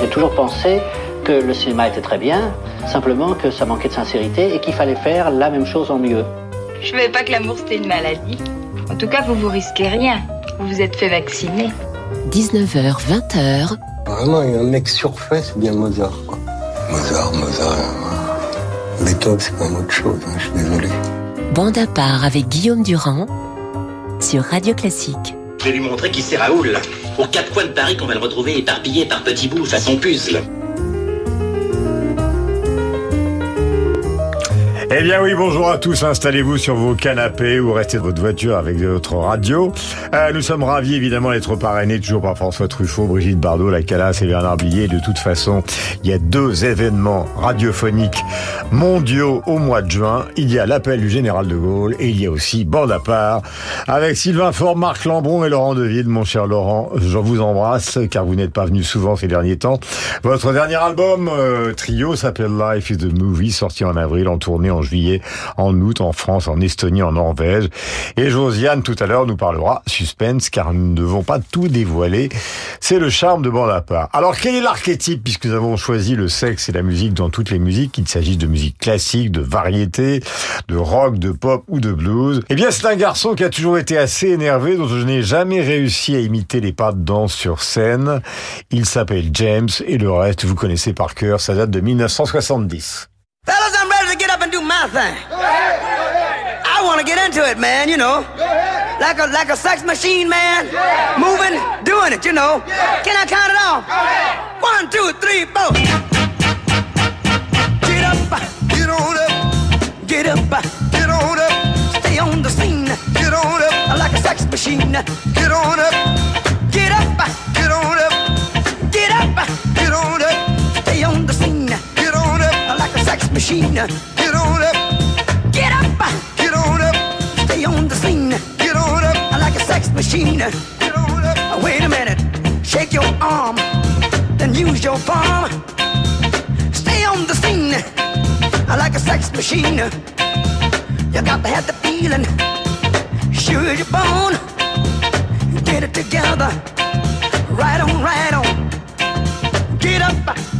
J'ai toujours pensé que le cinéma était très bien, simplement que ça manquait de sincérité et qu'il fallait faire la même chose en mieux. Je savais pas que l'amour c'était une maladie. En tout cas, vous vous risquez rien. Vous vous êtes fait vacciner. 19h, 20h. Vraiment, il y a un mec surfait, c'est bien Mozart. Quoi. Mozart, Mozart. euh, Beethoven, c'est quand même autre chose, hein, je suis désolé. Bande à part avec Guillaume Durand sur Radio Classique. Je vais lui montrer qui c'est Raoul. Aux quatre coins de Paris qu'on va le retrouver éparpillé par petits bouts façon puzzle. Eh bien oui, bonjour à tous, installez-vous sur vos canapés ou restez dans votre voiture avec votre radio. Euh, nous sommes ravis évidemment d'être parrainés toujours par François Truffaut, Brigitte Bardot, La Calas et Bernard Billet. De toute façon, il y a deux événements radiophoniques mondiaux au mois de juin. Il y a l'appel du général de Gaulle et il y a aussi Bande à part avec Sylvain Faure, Marc Lambron et Laurent Deville. Mon cher Laurent, je vous embrasse car vous n'êtes pas venu souvent ces derniers temps. Votre dernier album euh, trio s'appelle Life is the Movie, sorti en avril, en tournée en juillet, en août, en France, en Estonie, en Norvège. Et Josiane, tout à l'heure, nous parlera suspense, car nous ne devons pas tout dévoiler. C'est le charme de bande. Alors, quel est l'archétype, puisque nous avons choisi le sexe et la musique dans toutes les musiques, qu'il s'agisse de musique classique, de variété, de rock, de pop ou de blues? Eh bien, c'est un garçon qui a toujours été assez énervé, dont je n'ai jamais réussi à imiter les pas de danse sur scène. Il s'appelle James, et le reste, vous connaissez par cœur, ça date de 1970. Fellas, I'm ready to get up do my thing. I want to get into it, man, you know. Like a like a sex machine, man. Moving, doing it, you know. Can I count it off? One, two, three, four. Get up, get on up. Get up, get on up. Stay on the scene. Get on up. Like a sex machine. Get on up. Get up, get on up. Get up, get on up. Stay on the scene. Get on up. Like a sex machine. Machine. Wait a minute. Shake your arm. Then use your palm. Stay on the scene. I like a sex machine. You got to have the feeling. Sure your bone. Get it together. Right on, right on. Get up,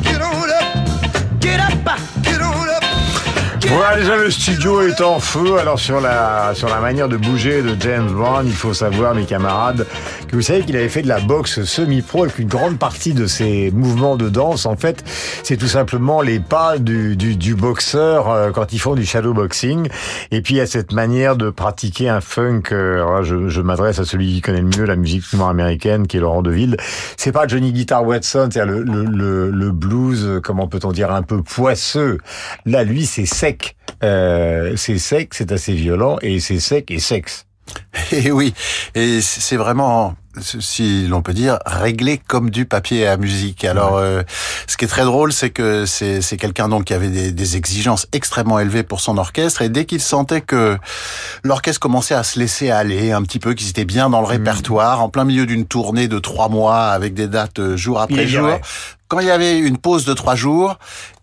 Voilà, déjà le studio est en feu. Alors sur la sur la manière de bouger de James Bond, il faut savoir, mes camarades, que vous savez qu'il avait fait de la boxe semi-pro et qu'une grande partie de ses mouvements de danse, en fait, c'est tout simplement les pas du, du, du boxeur euh, quand ils font du shadow boxing. Et puis il y a cette manière de pratiquer un funk. euh, je, je m'adresse à celui qui connaît le mieux la musique nord-américaine, qui est Laurent Deville. C'est pas Johnny Guitar Watson, c'est-à-dire le, le, le, le blues, euh, comment peut-on dire, un peu poisseux. Là, lui, c'est sec. Euh, c'est sec, c'est assez violent, et c'est sec et sexe. Et oui, et c'est vraiment, si l'on peut dire, réglé comme du papier à musique. Alors, euh, ce qui est très drôle, c'est que c'est c'est quelqu'un donc qui avait des, des exigences extrêmement élevées pour son orchestre, et dès qu'il sentait que l'orchestre commençait à se laisser aller un petit peu, qu'ils étaient bien dans le répertoire, en plein milieu d'une tournée de trois mois avec des dates euh, jour après Il jour, quand il y avait une pause de trois jours,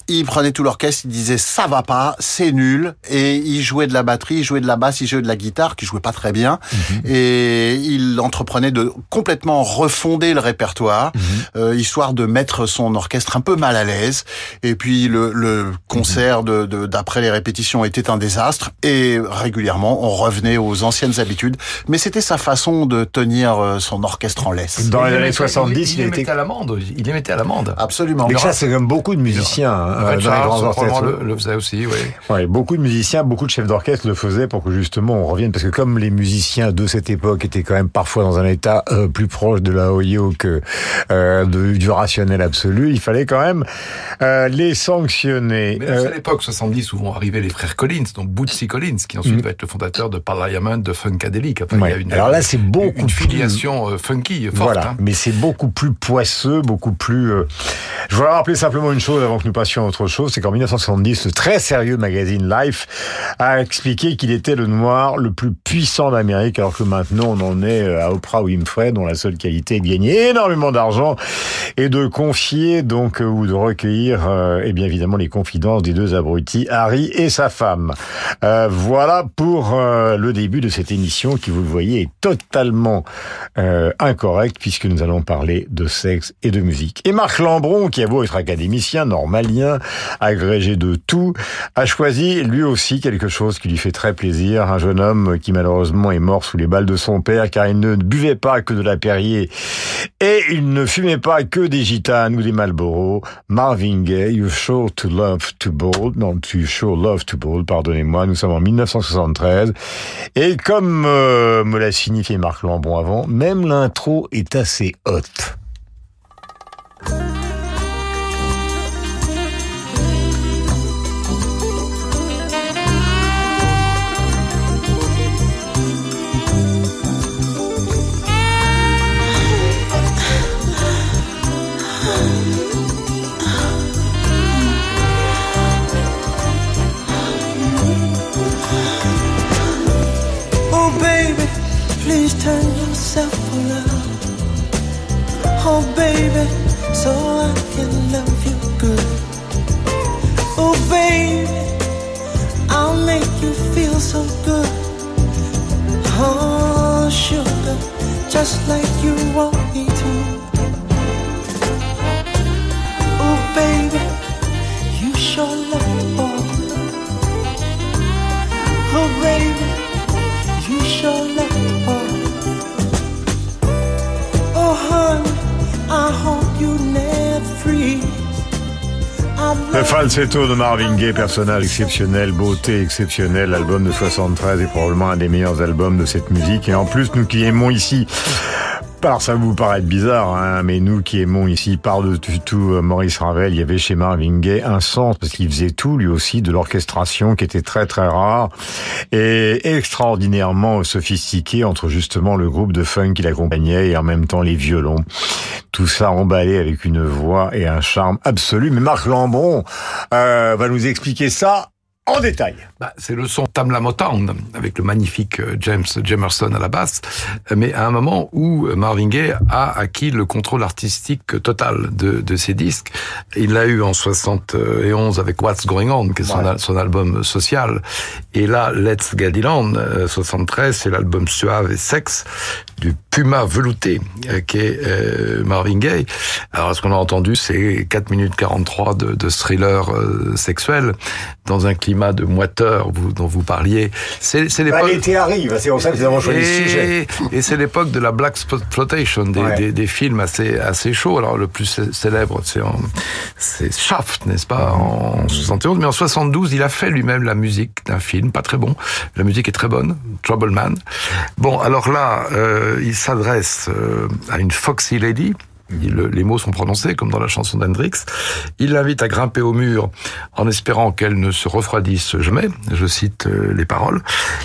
il prenait tout l'orchestre, il disait ça va pas, c'est nul, et il jouait de la batterie, il jouait de la basse, il jouait de la guitare, qui jouait pas très bien, et il entreprenait de complètement refonder le répertoire, euh, histoire de mettre son orchestre un peu mal à l'aise. Et puis le, le concert de de- d'après les répétitions était un désastre, et régulièrement on revenait aux anciennes habitudes. Mais c'était sa façon de tenir euh, son orchestre en laisse. Dans les années mettait- 70, il, il, les était... mettait à l'amende. Il les mettait à l'amende. Absolument. Mais ça, c'est comme beaucoup de musiciens hein, Les Charles, le, le faisait aussi, oui. Ouais, beaucoup de musiciens, beaucoup de chefs d'orchestre le faisaient pour que justement on revienne, parce que comme les musiciens de cette époque étaient quand même parfois dans un état euh, plus proche de la OIO que euh, de- du rationnel absolu, il fallait quand même euh, les sanctionner. Mais à l'époque 70 où vont arriver les frères Collins, donc Bootsy Collins, qui ensuite va être le fondateur de Parliament de Funkadelic. Enfin, Ouais. il y a une, Alors là, c'est beaucoup une filiation funky forte. Voilà, hein. mais c'est beaucoup plus poisseux, beaucoup plus. Je voudrais rappeler simplement une chose avant que nous passions autre chose, c'est qu'en 1970, le très sérieux magazine Life a expliqué qu'il était le noir le plus puissant d'Amérique, alors que maintenant on en est euh, à Oprah Winfrey, dont la seule qualité est de gagner énormément d'argent et de confier donc euh, ou de recueillir, euh, et bien évidemment les confidences des deux abrutis, Harry et sa femme. Voilà pour le début de cette émission qui, vous le voyez, est totalement incorrecte puisque nous allons parler de sexe et de musique. Et Marc Lambron, qui a beau être académicien, normalien, agrégé de tout, a choisi lui aussi quelque chose qui lui fait très plaisir. Un jeune homme qui malheureusement est mort sous les balles de son père car il ne buvait pas que de la Perrier et il ne fumait pas que des gitanes ou des Marlboro. Marvin Gaye, You Sure to Love to Bold, non, You Sure Love to Bold, pardonnez-moi, nous sommes en 1973. Et comme euh, me l'a signifié Marc Lambron avant, même l'intro est assez haute. Just like you want Le falsetto de Marvin Gaye, personnage exceptionnel, beauté exceptionnelle, album de 73 est probablement un des meilleurs albums de cette musique. Et en plus, nous qui aimons ici, alors ça vous paraît bizarre, hein, mais nous qui aimons ici par-dessus tout euh, Maurice Ravel, il y avait chez Marvin Gaye un sens, parce qu'il faisait tout lui aussi, de l'orchestration qui était très très rare et extraordinairement sophistiqué entre justement le groupe de funk qui l'accompagnait et en même temps les violons. Tout ça emballé avec une voix et un charme absolu. Mais Marc Lambron euh, va nous expliquer ça en détail. Bah, c'est le son Tamla Motown avec le magnifique euh, James Jamerson à la basse, euh, mais à un moment où euh, Marvin Gaye a acquis le contrôle artistique total de, de ses disques. Il l'a eu en 71 avec What's Going On, qui est son, Ouais. al- son album social. Et là, Let's Get It On, euh, 73, c'est l'album suave et sexe du Puma velouté, euh, qui est euh, Marvin Gaye. Alors, ce qu'on a entendu, c'est 4 minutes 43 de, de thriller euh, sexuel dans un climat de moiteur vous, dont vous parliez. C'est Bah, l'époque... L'été arrive, c'est pour ça que nous avons choisi ce sujet. Et, et c'est l'époque de la black exploitation, des, Ouais. des, des films assez assez chauds. Alors le plus cé- célèbre, c'est Shaft, n'est-ce pas, en 71. Mais en 72, il a fait lui-même la musique d'un film, pas très bon. La musique est très bonne, Trouble Man. Bon, alors là, euh, il s'adresse euh, à une foxy lady. Le- les mots sont prononcés comme dans la chanson d'Hendrix. Il l'invite à grimper au mur en espérant qu'elle ne se refroidisse jamais. Je cite euh, les paroles.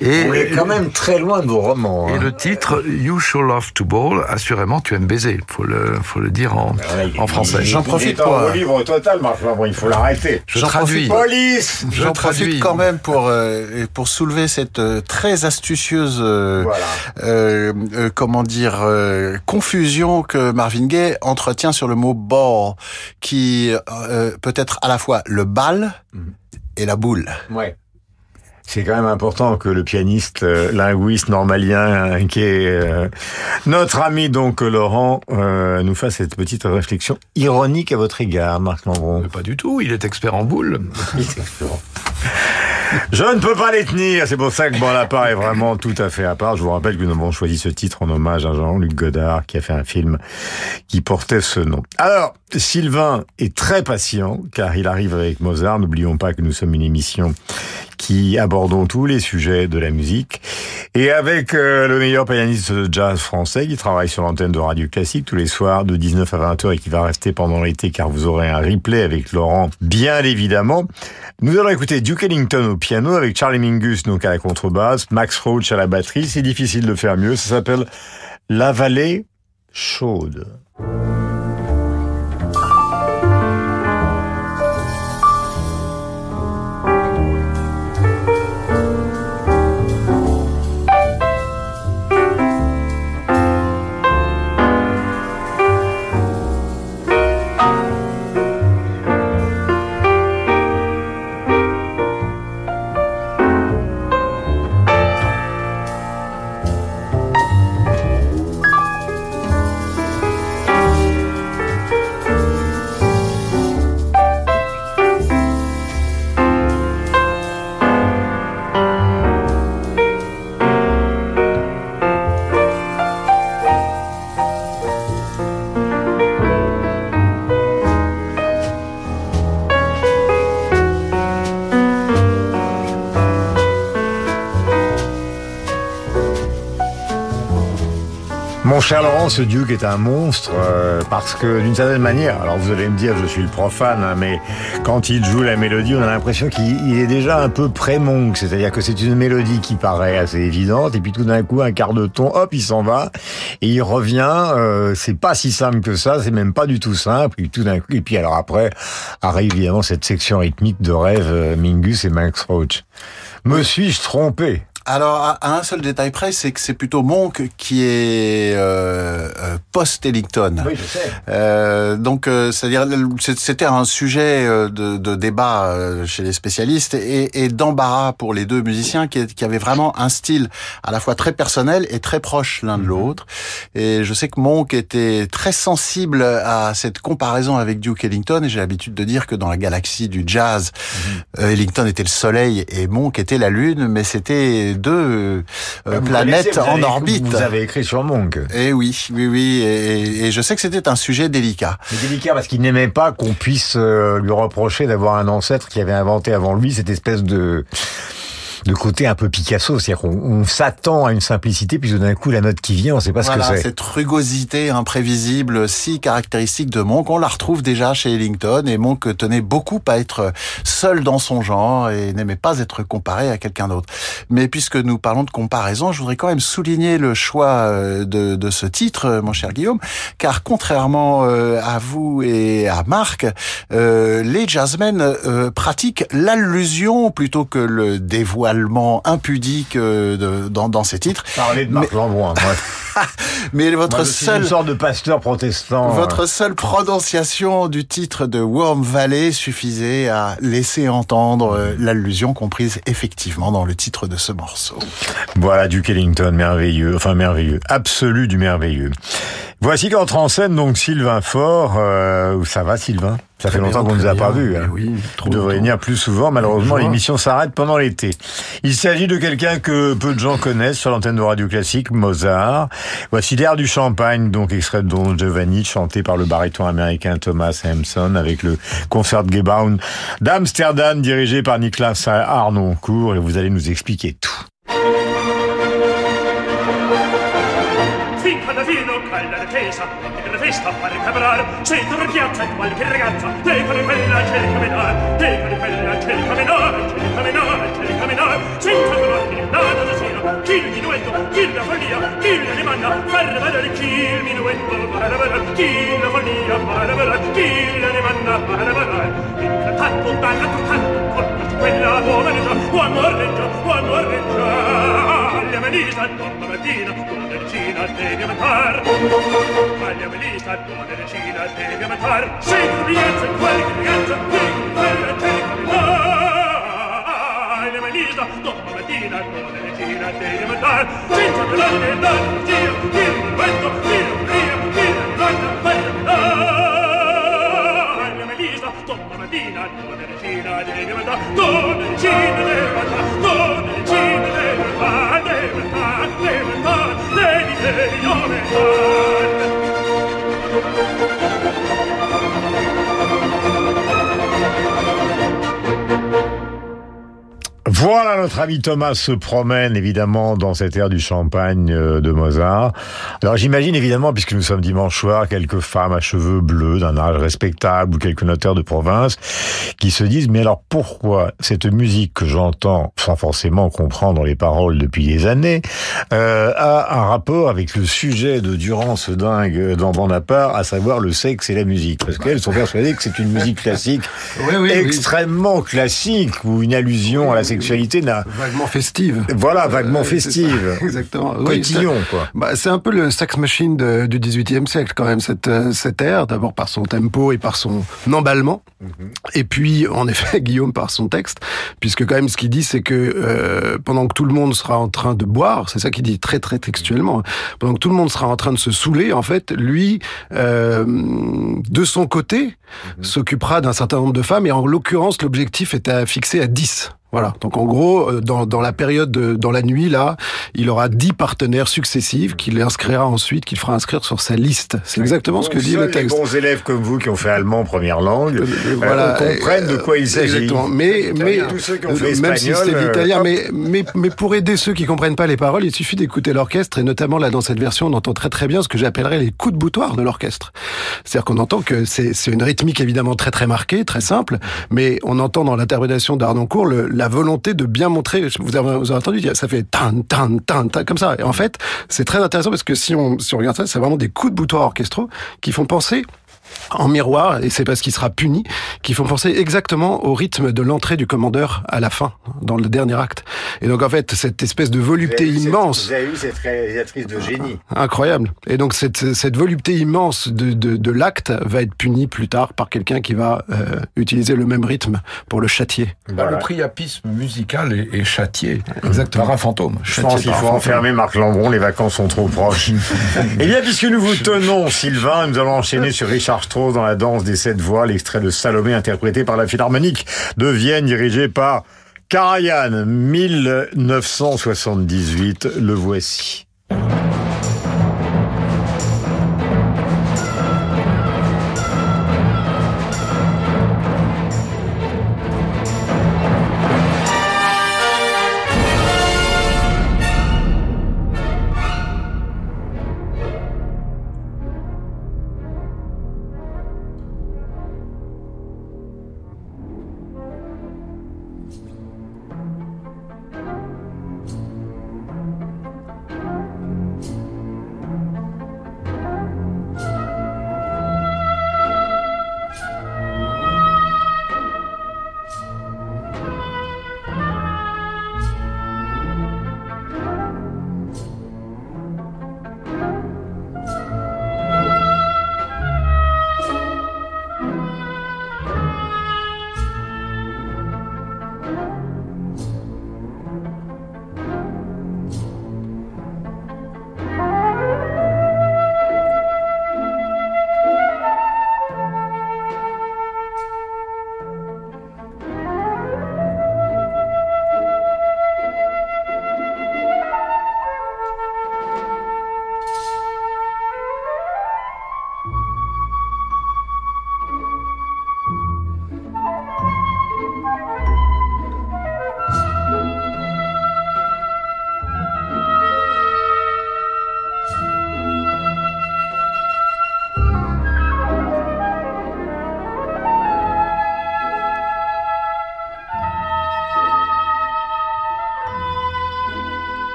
Et On est quand même très loin de vos romans. et hein. le titre You Sure Love to Ball, assurément tu aimes baiser. Faut le faut le dire en Voilà, il- en français. J'en profite pour, haut euh, livre total, Marc Lambron, il faut l'arrêter. Je J'en traduis. Police Je J'en traduis. profite quand même pour euh, pour soulever cette euh, très astucieuse euh, Voilà. euh, euh, comment dire euh, confusion que Marvin Gaye entretient sur le mot ball qui euh, peut être à la fois le bal Mhm. et la boule. Ouais. C'est quand même important que le pianiste euh, linguiste normalien hein, qui est euh, notre ami donc Laurent euh, nous fasse cette petite réflexion ironique à votre égard, Marc Lambron. Pas du tout, il est expert en boules. Je ne peux pas les tenir, c'est pour ça que Bon Lapin est vraiment tout à fait à part. Je vous rappelle que nous avons choisi ce titre en hommage à Jean-Luc Godard qui a fait un film qui portait ce nom. Alors, Sylvain est très patient car il arrive avec Mozart. N'oublions pas que nous sommes une émission qui abordons tous les sujets de la musique. Et avec euh, le meilleur pianiste de jazz français qui travaille sur l'antenne de Radio Classique tous les soirs de 19 à 20 heures et qui va rester pendant l'été car vous aurez un replay avec Laurent, bien évidemment. Nous allons écouter Duke Ellington au piano avec Charlie Mingus donc à la contrebasse, Max Roach à la batterie. C'est difficile de faire mieux. Ça s'appelle La Vallée chaude. Ce Duke est un monstre euh, parce que d'une certaine manière, alors vous allez me dire, je suis le profane, hein, mais quand il joue la mélodie, on a l'impression qu'il est déjà un peu pré-monk, c'est-à-dire que c'est une mélodie qui paraît assez évidente et puis tout d'un coup un quart de ton, hop, il s'en va et il revient. Euh, c'est pas si simple que ça, c'est même pas du tout simple. Et tout d'un coup, et puis alors après arrive évidemment cette section rythmique de rêve euh, Mingus et Max Roach. Me suis-je trompé? Alors, à, un seul détail près, c'est que c'est plutôt Monk qui est euh, euh, post-Ellington. Oui, je sais. Euh, donc, euh, c'est-à-dire, c'est- c'était un sujet euh, de, de débat euh, chez les spécialistes et, et d'embarras pour les deux musiciens qui, qui avaient vraiment un style à la fois très personnel et très proche l'un de l'autre. Et je sais que Monk était très sensible à cette comparaison avec Duke Ellington et j'ai l'habitude de dire que dans la galaxie du jazz, euh, Ellington était le soleil et Monk était la lune, mais c'était deux euh, planètes en avez- orbite. Vous avez écrit sur Monk. Et oui, oui, oui, et, et je sais que c'était un sujet délicat. Délicat parce qu'il n'aimait pas qu'on puisse euh, lui reprocher d'avoir un ancêtre qui avait inventé avant lui cette espèce de de côté un peu Picasso, c'est-à-dire qu'on on s'attend à une simplicité, puis d'un coup la note qui vient, on sait pas Voilà, ce que c'est. cette rugosité imprévisible si caractéristique de Monk, on la retrouve déjà chez Ellington et Monk tenait beaucoup à être seul dans son genre et n'aimait pas être comparé à quelqu'un d'autre. Mais puisque nous parlons de comparaison, je voudrais quand même souligner le choix euh, de, de ce titre, euh, mon cher Guillaume, car contrairement euh, à vous et à Marc, euh, les jazzmen euh, pratiquent l'allusion plutôt que le dévoilement impudique euh, de- dans, dans ces titres. Parler de Marc Lambron. Mais votre Moi, je suis seul une sorte de pasteur protestant. votre seule prononciation du titre de Worm Valley suffisait à laisser entendre euh, l'allusion comprise effectivement dans le titre de ce morceau. Voilà Duke Ellington, merveilleux, enfin merveilleux, absolu du merveilleux. Voici qu'entre en scène donc Sylvain Faure. Euh, ça va Sylvain? Ça fait longtemps qu'on ne nous a pas vus. hein. Oui, trop longtemps. venir plus souvent. Malheureusement, l'émission s'arrête pendant l'été. Il s'agit de quelqu'un que peu de gens connaissent sur l'antenne de Radio Classique, Mozart. Voici l'air du champagne, donc extrait de Don Giovanni, chanté par le baryton américain Thomas Hampson avec le Concertgebouw d'Amsterdam, dirigé par Niklas Arnoncourt. Et vous allez nous expliquer tout. E la festa a fare camerare, sei per piazza e qualche ragazza, di quella, cerca menare, teca di quella, cerca menare, cerca menare, cerca menare, senza il minuetto, chi la follia, chi la demanda, far vedere chi il minuetto, far vedere chi la follia, far vedere chi la demanda, far vedere, incantato, ballato, canto, colpa, quella buona leggia, buon morreggia, buon morreggia, aglia melisa, donna mattina, buona regina, devi aumentar, aglia melisa, buona regina, devi aumentar, sei tu rienza, qualche ragazza, devi quella, devi aumentar, vita dopo mattina con le regina te ne mandar senza te la ne dar giro giro il vento giro giro giro il vento vento dai la melisa dopo mattina con le regina te ne mandar con le regina te ne mandar con le regina te ne mandar te ne mandar te ne mandar te ne mandar Voilà, notre ami Thomas se promène évidemment dans cette aire du champagne euh, de Mozart. Alors j'imagine évidemment, puisque nous sommes dimanche soir, quelques femmes à cheveux bleus d'un âge respectable ou quelques notaires de province qui se disent mais alors pourquoi cette musique que j'entends sans forcément comprendre les paroles depuis des années euh, a un rapport avec le sujet de Durand ce dingue dans Bonaparte, à savoir le sexe et la musique? Parce qu'elles sont persuadées que c'est une musique classique Oui, oui, oui. extrêmement classique ou une allusion à la sexualité n'a Vaguement festive. voilà vaguement Euh, c'est festive. Ça, Exactement. Cotillon quoi. Bah, c'est un peu le sex machine de- du XVIIIe siècle quand même cette euh, cette ère. D'abord par son tempo et par son emballement. Et puis en effet Guillaume par son texte. Puisque quand même ce qu'il dit c'est que euh, pendant que tout le monde sera en train de boire c'est ça qu'il dit très très textuellement pendant que tout le monde sera en train de se saouler en fait lui euh, de son côté s'occupera d'un certain nombre de femmes. Et en l'occurrence l'objectif était fixé à 10 Voilà. Donc en gros, euh, dans, dans la période, de, dans la nuit là, il aura dix partenaires successifs qu'il inscrira ensuite, qu'il fera inscrire sur sa liste. C'est exactement ce que dit le texte. Les bons élèves comme vous qui ont fait allemand première langue, Euh, euh, voilà, comprennent de quoi il s'agit. Exactement. Mais, mais tous ceux qui ont fait même si espagnol, euh, l'italien, hop. mais, mais, mais pour aider ceux qui comprennent pas les paroles, il suffit d'écouter l'orchestre et notamment là dans cette version, on entend très très bien ce que j'appellerais les coups de boutoir de l'orchestre. C'est-à-dire qu'on entend que c'est c'est une rythmique évidemment très très marquée, très simple, mais on entend dans l'interprétation d'Arnoncourt le- la volonté de bien montrer. Vous avez, vous avez entendu, ça fait tan tan tan tan comme ça. Et en fait, c'est très intéressant parce que si on si on regarde ça, c'est vraiment des coups de boutoir orchestraux qui font penser en miroir, et c'est parce qu'il sera puni, qui font penser exactement au rythme de l'entrée du commandeur à la fin, dans le dernier acte. Et donc en fait, cette espèce de volupté Vous cette- immense, Vous avez eu cette réalisatrice de génie. incroyable. Et donc cette, cette volupté immense de, de, de l'acte va être punie plus tard par quelqu'un qui va euh, utiliser le même rythme pour le châtier. Le priapisme musical est, est châtié Exactement. par un fantôme. Je pense qu'il faut enfermer Marc Lambron, les vacances sont trop proches. Eh bien, puisque nous vous tenons, Sylvain, nous allons enchaîner sur Richard Dans la danse des sept voix, l'extrait de Salomé interprété par la Philharmonique de Vienne, dirigé par Karajan, 1978. Le voici.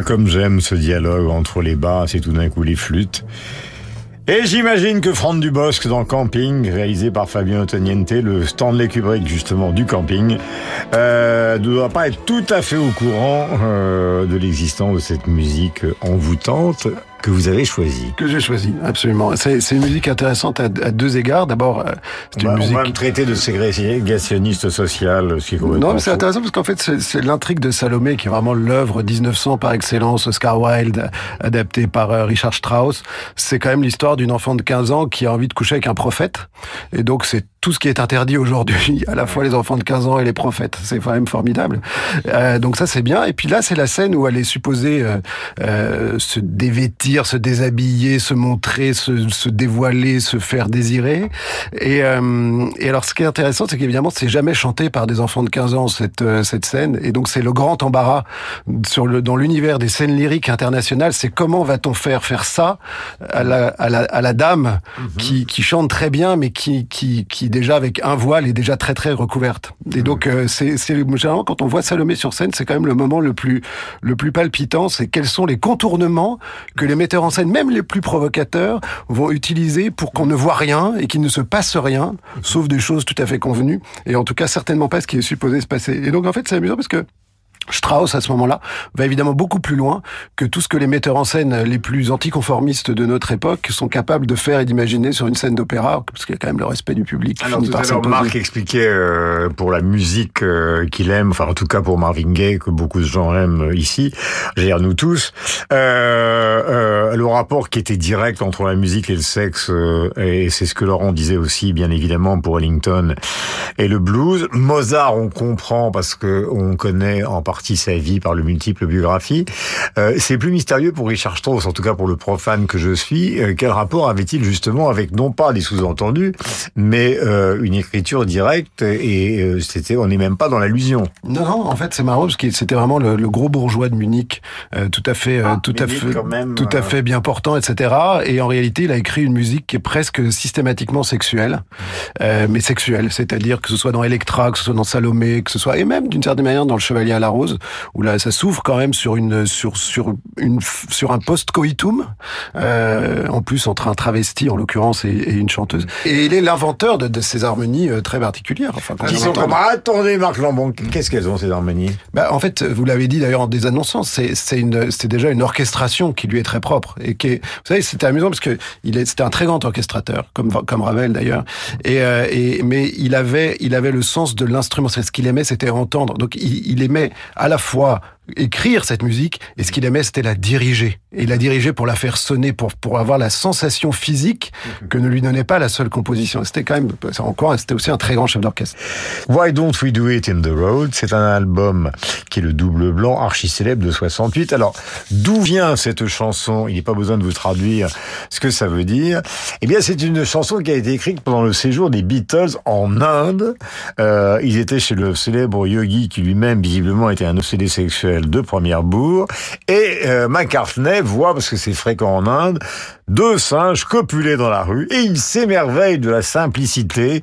Comme j'aime ce dialogue entre les basses et tout d'un coup les flûtes. Et j'imagine que Franck Dubosc dans Camping, réalisé par Fabien Antoniente, le Stanley Kubrick justement du camping, euh, ne doit pas être tout à fait au courant euh, de l'existence de cette musique envoûtante que vous avez choisie. Que j'ai choisi, absolument. C'est une musique intéressante à, à deux égards. D'abord, euh, c'est une Bah, musique... On va me traiter de ségrégationniste social, ce qui est Non, mais c'est intéressant parce qu'en fait, c'est- l'intrigue de Salomé qui est vraiment l'œuvre 1900 par excellence, Oscar Wilde, adapté par euh, Richard Strauss. C'est quand même l'histoire d'une enfant de 15 ans qui a envie de coucher avec un prophète. Et donc, c'est tout ce qui est interdit aujourd'hui, à la fois les enfants de 15 ans et les prophètes. C'est quand même formidable. Euh, donc ça, c'est bien. Et puis là, c'est la scène où elle est supposée euh, euh, se dévêtir, se déshabiller, se montrer, se, se dévoiler, se faire désirer. Et, euh, et alors, ce qui est intéressant, c'est qu'évidemment, c'est jamais chanté par des enfants de 15 ans, cette, euh, cette scène. Et donc, c'est le grand embarras sur le, dans l'univers des scènes lyriques internationales. C'est comment va-t-on faire faire ça à la, à la, à la dame qui, qui chante très bien, mais qui, qui, qui déjà avec un voile est déjà très très recouverte. Et donc euh, c'est c'est généralement quand on voit Salomé sur scène, c'est quand même le moment le plus le plus palpitant, c'est quels sont les contournements que les metteurs en scène, même les plus provocateurs, vont utiliser pour qu'on ne voit rien et qu'il ne se passe rien, sauf des choses tout à fait convenues, et en tout cas certainement pas ce qui est supposé se passer. Et donc en fait c'est amusant parce que Strauss, à ce moment-là, va évidemment beaucoup plus loin que tout ce que les metteurs en scène les plus anticonformistes de notre époque sont capables de faire et d'imaginer sur une scène d'opéra, parce qu'il y a quand même le respect du public. Alors tout à l'heure. Marc expliquait euh, pour la musique euh, qu'il aime, enfin en tout cas pour Marvin Gaye, que beaucoup de gens aiment euh, ici, veux dire nous tous, euh, euh, le rapport qui était direct entre la musique et le sexe, euh, et c'est ce que Laurent disait aussi, bien évidemment, pour Ellington et le blues. Mozart, on comprend parce que on connaît en partie sa vie par le multiple biographie. Euh, c'est plus mystérieux pour Richard Strauss, en tout cas pour le profane que je suis. Euh, quel rapport avait-il justement avec non pas des sous-entendus, mais euh, une écriture directe et euh, c'était, on n'est même pas dans l'allusion. Non, non, en fait, c'est marrant parce que c'était vraiment le, le gros bourgeois de Munich, euh, tout à fait, euh, tout à fait, Ah, même, tout à fait bien portant, etc. Et en réalité, il a écrit une musique qui est presque systématiquement sexuelle, euh, mais sexuelle, c'est-à-dire que ce soit dans Electra, que ce soit dans Salomé, que ce soit et même d'une certaine manière dans Le Chevalier à la Rose, où là, ça s'ouvre quand même sur une, sur sur une, sur un post-coitum, euh, en plus entre un travesti en l'occurrence et, et une chanteuse. Et il est l'inventeur de, de ces harmonies euh, très particulières. Enfin, Qui sont comme, attendez Marc Lambon, qu'est-ce qu'elles ont ces harmonies? Bah, en fait, vous l'avez dit d'ailleurs en désannonçant, c'est c'est une c'est déjà une orchestration qui lui est très propre et qui est, vous savez c'était amusant parce que il est c'était un très grand orchestrateur comme comme Ravel d'ailleurs et, euh, et mais il avait il avait le sens de l'instrument, c'est ce qu'il aimait c'était entendre. Donc il, il aimait à la fois écrire cette musique et ce qu'il aimait c'était la diriger et la diriger pour la faire sonner pour pour avoir la sensation physique que ne lui donnait pas la seule composition. C'était quand même encore c'était aussi un très grand chef d'orchestre. Why Don't We Do It in the Road? C'est un album qui est le double blanc archi célèbre de 68. Alors, d'où vient cette chanson? Il n'est pas besoin de vous traduire ce que ça veut dire. Eh bien, c'est une chanson qui a été écrite pendant le séjour des Beatles en Inde. Euh, ils étaient chez le célèbre yogi qui lui-même, visiblement, était un obsédé sexuel de première bourre. Et euh, McCartney voit, parce que c'est fréquent en Inde, deux singes copuler dans la rue et il s'émerveille de la simplicité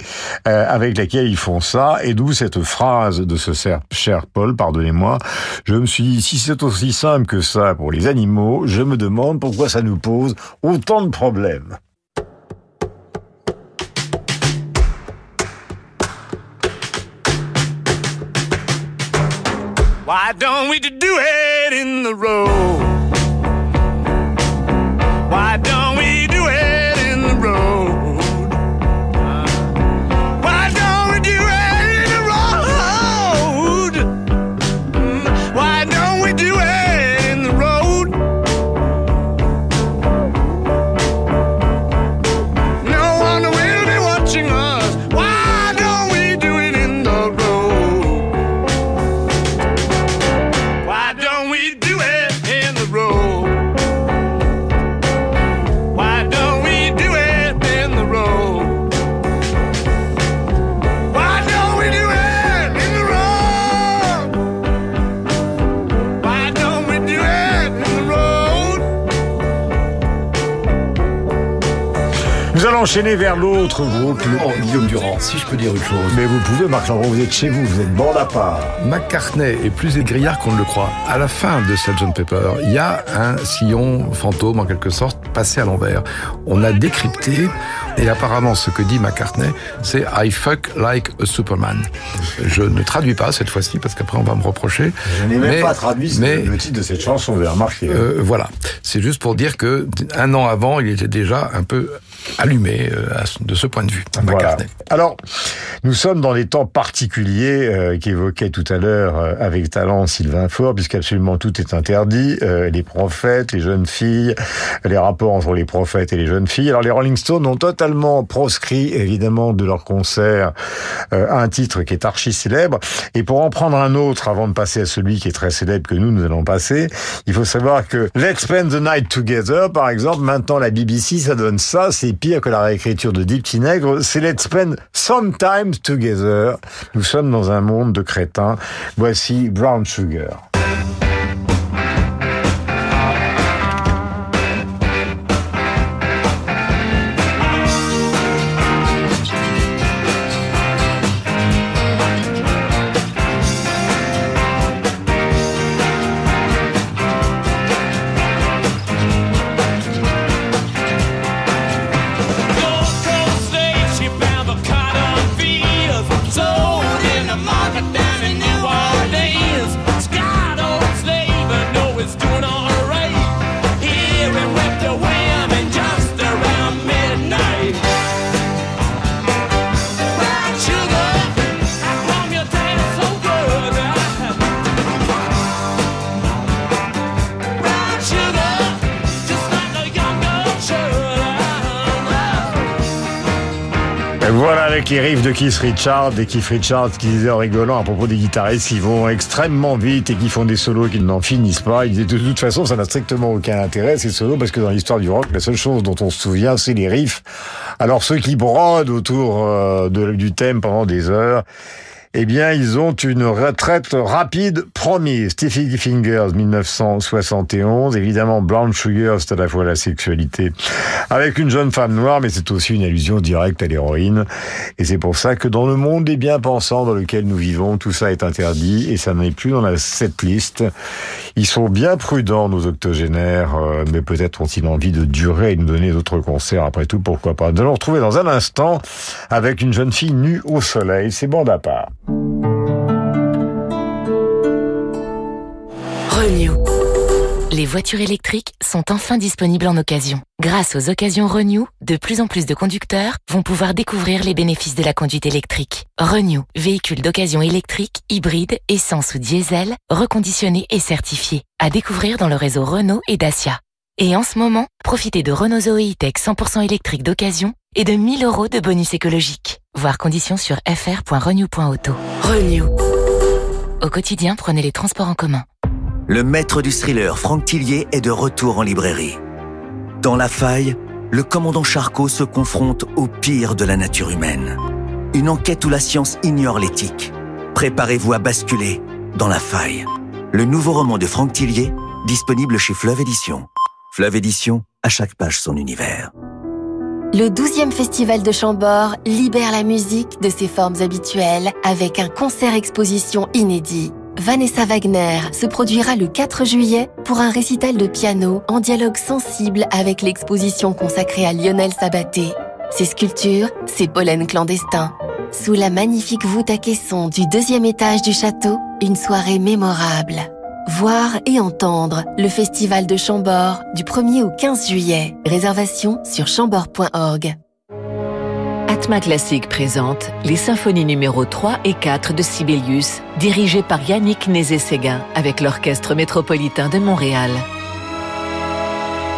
euh, avec laquelle ils font ça et d'où cette phrase de ce cher Paul, pardonnez-moi, je me suis dit si c'est aussi simple que ça pour les animaux, je me demande pourquoi ça nous pose autant de problèmes. Why don't we do it in the road? Enchaîner vers l'autre groupe, le Oh, Guillaume Durand, si je peux dire une chose. Mais vous pouvez, Marc Lambron, vous êtes chez vous, vous êtes bord à part. McCartney est plus égrillard qu'on ne le croit. À la fin de Sgt Pepper, il y a un sillon fantôme, en quelque sorte, passé à l'envers. On a décrypté, et apparemment, ce que dit McCartney, c'est I fuck like a Superman. Je ne traduis pas cette fois-ci, parce qu'après on va me reprocher. Je n'ai même Mais- pas traduit mais- le titre de cette chanson, vous avez remarqué. Euh, voilà. C'est juste pour dire que un an avant, il était déjà un peu allumé euh, de ce point de vue. Voilà. Alors, nous sommes dans des temps particuliers euh, qu'évoquait tout à l'heure euh, avec talent Sylvain Faure, puisqu'absolument tout est interdit. Les prophètes, les jeunes filles, les rapports entre les prophètes et les jeunes filles. Alors, les Rolling Stones ont totalement proscrit, évidemment, de leur concert un titre qui est archi célèbre. Et pour en prendre un autre, avant de passer à celui qui est très célèbre que nous, nous allons passer, il faut savoir que Let's Spend the Night Together, par exemple, maintenant la BBC, ça donne ça, c'est pire que la réécriture de Deep Nègre, c'est Let's Spend Sometimes Together. Nous sommes dans un monde de crétins. Voici Brown Sugar. Avec les de Keith Richards et Keith Richards qui disait en rigolant à propos des guitaristes qui vont extrêmement vite et qui font des solos qui n'en finissent pas. Il disait de toute façon ça n'a strictement aucun intérêt ces solos parce que dans l'histoire du rock la seule chose dont on se souvient c'est les riffs. Alors ceux qui brodent autour euh, de- du thème pendant des heures eh bien, ils ont une retraite rapide promise. Stiffy Fingers, 1971. Évidemment, Brown Sugar, c'est à la fois la sexualité avec une jeune femme noire, mais c'est aussi une allusion directe à l'héroïne. Et c'est pour ça que dans le monde des bien-pensants dans lequel nous vivons, tout ça est interdit et ça n'est plus dans la cette liste. Ils sont bien prudents, nos octogénaires, euh, mais peut-être ont-ils envie de durer et de nous donner d'autres concerts. Après tout, pourquoi pas. Nous allons retrouver dans un instant avec une jeune fille nue au soleil. C'est bon à part. Renew. Les voitures électriques sont enfin disponibles en occasion. Grâce aux occasions Renew, de plus en plus de conducteurs vont pouvoir découvrir les bénéfices de la conduite électrique. Renew, véhicule d'occasion électrique, hybride, essence ou diesel, reconditionné et certifié. À découvrir dans le réseau Renault et Dacia. Et en ce moment, profitez de Renault Zoe E-Tech 100% électrique d'occasion et de 1000 euros de bonus écologique. Voir conditions sur fr.renew.auto. Renew. Au quotidien, prenez les transports en commun. Le maître du thriller Franck Tillier est de retour en librairie. Dans La Faille, le commandant Charcot se confronte au pire de la nature humaine. Une enquête où la science ignore l'éthique. Préparez-vous à basculer dans La Faille. Le nouveau roman de Franck Tillier, disponible chez Fleuve Édition. Fleuve Édition, à chaque page son univers. Le 12e Festival de Chambord libère la musique de ses formes habituelles avec un concert-exposition inédit. Vanessa Wagner se produira le 4 juillet pour un récital de piano en dialogue sensible avec l'exposition consacrée à Lionel Sabaté. Ses sculptures, ses pollens clandestins. Sous la magnifique voûte à caissons du deuxième étage du château, une soirée mémorable. Voir et entendre le Festival de Chambord du 1er au 15 juillet. Réservation sur chambord.org. Atma Classique présente les symphonies numéro 3 et 4 de Sibelius, dirigées par Yannick Nézé-Séguin avec l'Orchestre métropolitain de Montréal.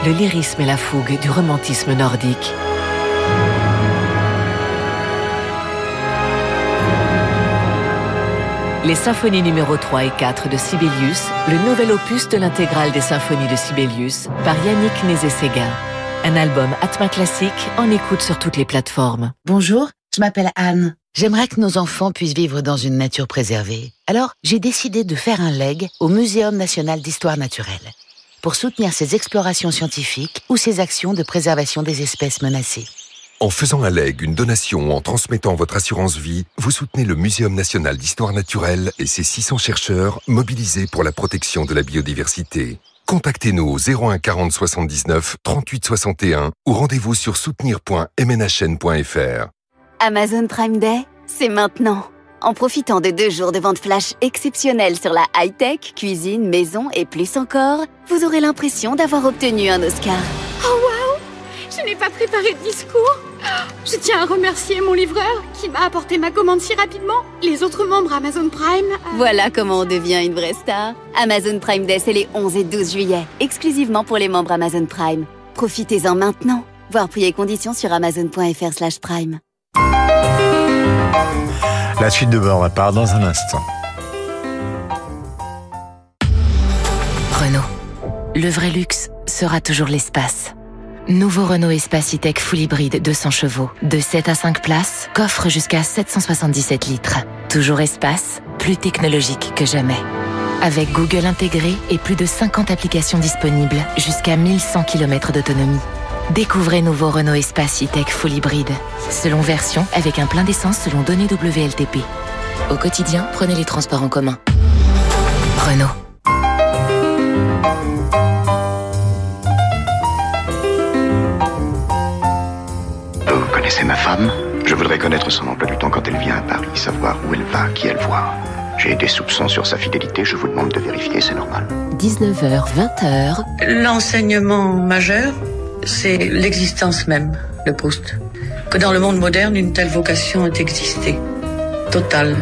Le lyrisme et la fougue du romantisme nordique. Les symphonies numéro 3 et 4 de Sibelius, le nouvel opus de l'intégrale des symphonies de Sibelius par Yannick Nézé-Séguin. Un album Atma Classique en écoute sur toutes les plateformes. Bonjour, je m'appelle Anne. J'aimerais que nos enfants puissent vivre dans une nature préservée. Alors, j'ai décidé de faire un leg au Muséum national d'histoire naturelle pour soutenir ses explorations scientifiques ou ses actions de préservation des espèces menacées. En faisant un leg, une donation ou en transmettant votre assurance vie, vous soutenez le Muséum national d'histoire naturelle et ses 600 chercheurs mobilisés pour la protection de la biodiversité. Contactez-nous au 01 40 79 38 61 ou rendez-vous sur soutenir.mnhn.fr. Amazon Prime Day, c'est maintenant. En profitant de deux jours de vente flash exceptionnels sur la high-tech, cuisine, maison et plus encore, vous aurez l'impression d'avoir obtenu un Oscar. Oh waouh Je n'ai pas préparé de discours. Je tiens à remercier mon livreur qui m'a apporté ma commande si rapidement. Les autres membres Amazon Prime. euh, Voilà comment on devient une vraie star. Amazon Prime Day, c'est les 11 et 12 juillet, exclusivement pour les membres Amazon Prime. Profitez-en maintenant. Voir prix et conditions sur amazon.fr slash prime. La suite de bord à part dans un instant. Renault. Le vrai luxe sera toujours l'espace. Nouveau Renault Espace E-Tech Full Hybride 200 chevaux, de 7 à 5 places, coffre jusqu'à 777 litres. Toujours espace, plus technologique que jamais. Avec Google intégré et plus de 50 applications disponibles, jusqu'à 1100 km d'autonomie. Découvrez nouveau Renault Espace E-Tech Full Hybride. Selon version, avec un plein d'essence selon données WLTP. Au quotidien, prenez les transports en commun. Renault. Connaissez ma femme Je voudrais connaître son emploi du temps quand elle vient à Paris, savoir où elle va, qui elle voit. J'ai des soupçons sur sa fidélité, je vous demande de vérifier, c'est normal. 19h, 20h. L'enseignement majeur, c'est l'existence même de Proust. Que dans le monde moderne, une telle vocation ait existé. Totale.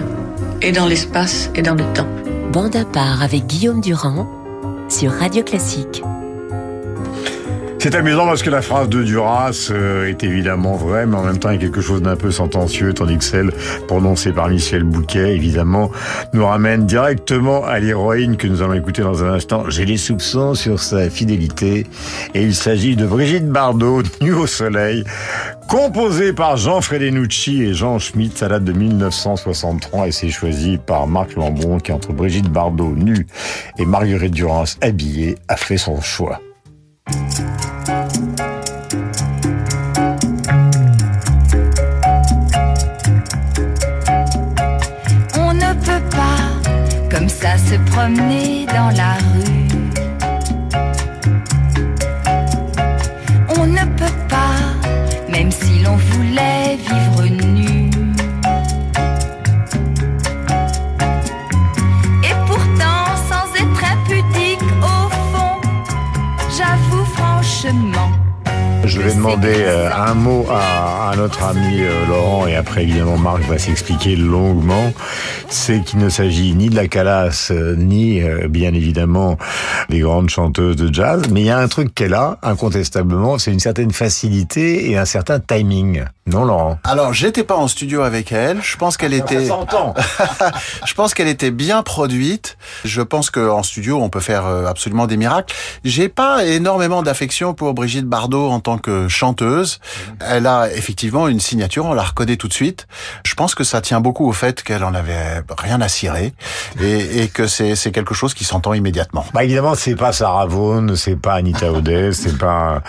Et dans l'espace et dans le temps. Bande à part avec Guillaume Durand sur Radio Classique. C'est amusant parce que la phrase de Duras euh, est évidemment vraie, mais en même temps il y a quelque chose d'un peu sentencieux, tandis que celle prononcée par Michel Bouquet, évidemment, nous ramène directement à l'héroïne que nous allons écouter dans un instant. J'ai les soupçons sur sa fidélité, et il s'agit de Brigitte Bardot, Nue au soleil, composée par Jean Fredenucci et Jean Schmitt, ça date de 1963 et c'est choisi par Marc Lambron qui entre Brigitte Bardot nue et Marguerite Duras habillée a fait son choix. Se promener dans la rue. On ne peut pas, même si l'on voulait vivre nu. Et pourtant, sans être impudique au fond, j'avoue franchement. Je vais demander euh, un mot à, à notre ami euh, Laurent et après évidemment Marc va s'expliquer longuement. C'est qu'il ne s'agit ni de la Calas euh, ni euh, bien évidemment des grandes chanteuses de jazz, mais il y a un truc qu'elle a incontestablement, c'est une certaine facilité et un certain timing. Non Laurent? Alors, j'étais pas en studio avec elle. Je pense qu'elle était. s'entend. je pense qu'elle était bien produite. Je pense qu'en studio, on peut faire euh, absolument des miracles. J'ai pas énormément d'affection pour Brigitte Bardot en tant que chanteuse. Elle a effectivement une signature, on la reconnaît tout de suite. Je pense que ça tient beaucoup au fait qu'elle en avait rien à cirer et, et que c'est c'est quelque chose qui s'entend immédiatement. Bah évidemment, c'est pas Sarah Vaughan, c'est pas Anita O'Day, c'est pas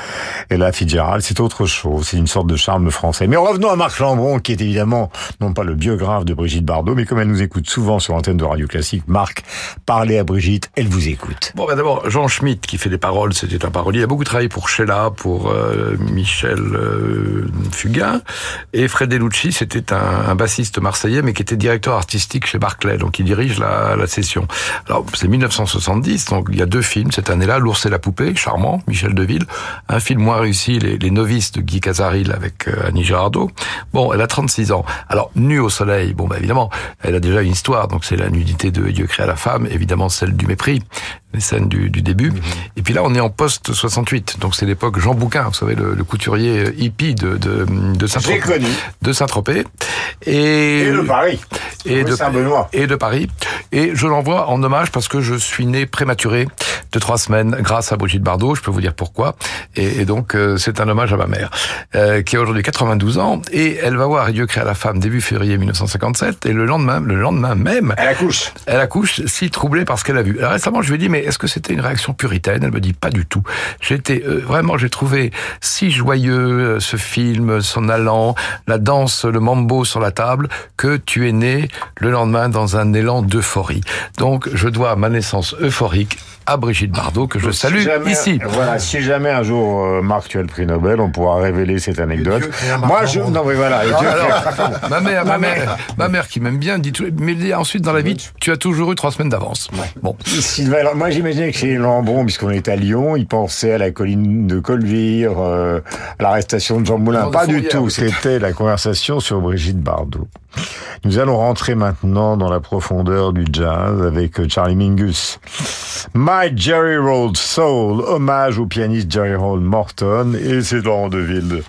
Ella Fitzgerald, c'est autre chose. C'est une sorte de charme français. Mais revenons à Marc Lambron, qui est évidemment non pas le biographe de Brigitte Bardot, mais comme elle nous écoute souvent sur l'antenne de Radio Classique, Marc, parlez à Brigitte, elle vous écoute. Bon, ben d'abord, Jean Schmitt, qui fait les paroles, c'était un parolier. Il a beaucoup travaillé pour Sheila, pour euh, Michel euh, Fugain. Et Fred Delucci, c'était un, un bassiste marseillais, mais qui était directeur artistique chez Barclay. Donc, il dirige la, la session. Alors, c'est 1970, donc il y a deux films cette année-là. L'ours et la poupée, charmant, Michel Deville. Un film moins réussi, Les, novices de Guy Casaril avec euh, Annie Girardot. Bon, elle a 36 ans. Alors, nue au soleil, bon, bah, évidemment, elle a déjà une histoire. Donc, c'est la nudité de Dieu créa la femme, évidemment celle du mépris, les scènes du, du début. Et puis là, on est en post 68. Donc, c'est l'époque Jean Bouquin, vous savez, le, le couturier hippie de, de, de Saint-Tropez. J'ai connu. De Saint-Tropez. Et, Et de Paris. Et de Saint-Benoît. Et de Paris. Et je l'envoie en hommage parce que je suis né prématuré de trois semaines grâce à Brigitte Bardot. Je peux vous dire pourquoi. Et, et donc, euh, c'est un hommage à ma mère, euh, qui a aujourd'hui 92 ans. Et elle va voir Dieu créa la femme début février 1957. Et le lendemain, le lendemain même. Elle accouche. Elle accouche, si troublée par ce qu'elle a vu. Alors, récemment, je lui ai dit, mais est-ce que c'était une réaction puritaine? Elle me dit, pas du tout. J'étais, euh, vraiment, j'ai trouvé si joyeux euh, ce film, son allant, la danse, le mambo sur la table, que tu es né le lendemain dans un élan d'euphorie. Donc, je dois ma naissance euphorique à Brigitte Bardot, que je Si salue jamais- ici. Voilà, si jamais un jour euh, Marc tu as le prix Nobel, on pourra révéler cette anecdote. Moi, je non mais voilà. Alors, ma mère, ma mère, ma mère qui m'aime bien dit, tout- mais dit ensuite dans la vie, tu as toujours eu trois semaines d'avance. Bon. Alors, moi j'imaginais que chez Lambron, puisqu'on est à Lyon, ils pensaient à la colline de Colvire, euh, à l'arrestation de Jean Moulin. Pas du tout, c'était la conversation sur Brigitte Bardot. Nous allons rentrer maintenant dans la profondeur du jazz avec euh, Charlie Mingus. My Jerry Rolled Soul, hommage au pianiste Jerry Roll Morton, et c'est Laurent Deville,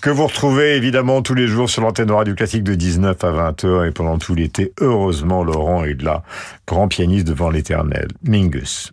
que vous retrouvez évidemment tous les jours sur l'antenne Radio Classique de 19 à 20h et pendant tout l'été. Heureusement, Laurent est là, grand pianiste devant l'éternel. Mingus.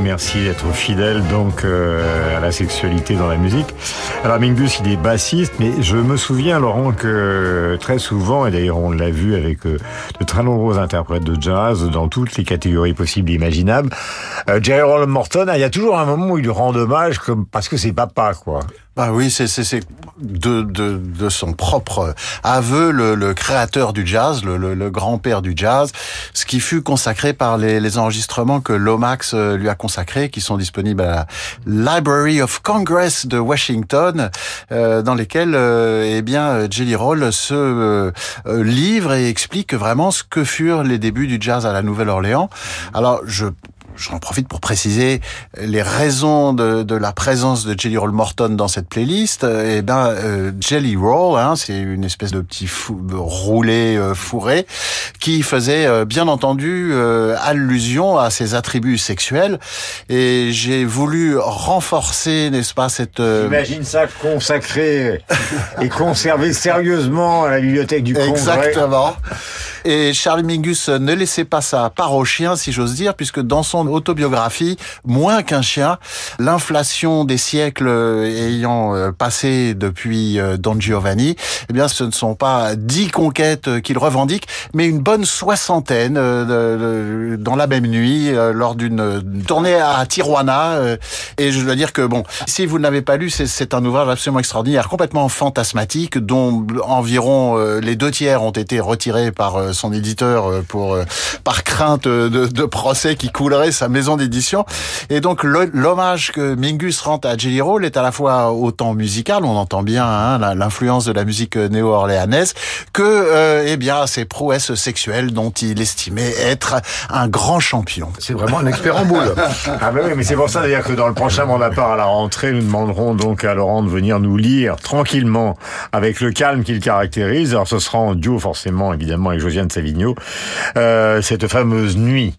Merci d'être fidèle donc euh, à la sexualité dans la musique. Alors Mingus, il est bassiste, mais je me souviens, Laurent, que très souvent, et d'ailleurs on l'a vu avec euh, de très nombreux interprètes de jazz dans toutes les catégories possibles et imaginables, euh, Jerry Morton, il y a toujours un moment où il rend hommage comme parce que c'est papa, quoi. Bah oui, c'est de, de de son propre aveu le, le créateur du jazz, le, le, le grand-père du jazz, ce qui fut consacré par les, les enregistrements que Lomax euh, lui a consacrés, qui sont disponibles à la Library of Congress de Washington, euh, dans lesquels euh, eh bien Jelly Roll se euh, livre et explique vraiment ce que furent les débuts du jazz à la Nouvelle-Orléans. Alors je J'en profite pour préciser les raisons de, de la présence de Jelly Roll Morton dans cette playlist. Eh ben, euh, Jelly Roll, hein, c'est une espèce de petit fou, de roulé euh, fourré qui faisait euh, bien entendu euh, allusion à ses attributs sexuels. Et j'ai voulu renforcer, n'est-ce pas, cette... euh, Imagine ça consacré et conservé sérieusement à la bibliothèque du Congrès. Exactement. Et Charlie Mingus ne laissait pas sa part au chien, si j'ose dire, puisque dans son autobiographie, Moins qu'un chien, l'inflation des siècles ayant euh, passé depuis euh, Don Giovanni, eh bien, ce ne sont pas dix conquêtes euh, qu'il revendique, mais une bonne soixantaine euh, dans la même nuit, euh, lors d'une tournée à Tijuana. euh, Et je dois dire que, bon, si vous ne l'avez pas lu, c'est- un ouvrage absolument extraordinaire, complètement fantasmatique, dont environ euh, les deux tiers ont été retirés par euh, son éditeur euh, pour euh, par crainte de, de procès qui coulerait sa maison d'édition. Et donc l'hommage que Mingus rend à Jelly Roll est à la fois autant musical, on entend bien hein, l'influence de la musique néo-orléanaise, que euh, eh bien ses prouesses sexuelles dont il estimait être un grand champion. C'est vraiment un expert en boule. Ah ben oui, mais c'est pour ça d'ailleurs que dans le prochain mandat part à la rentrée, nous demanderons donc à Laurent de venir nous lire tranquillement, avec le calme qu'il caractérise. Alors ce sera en duo forcément, évidemment, avec Josiane Savigno, euh, cette fameuse nuit.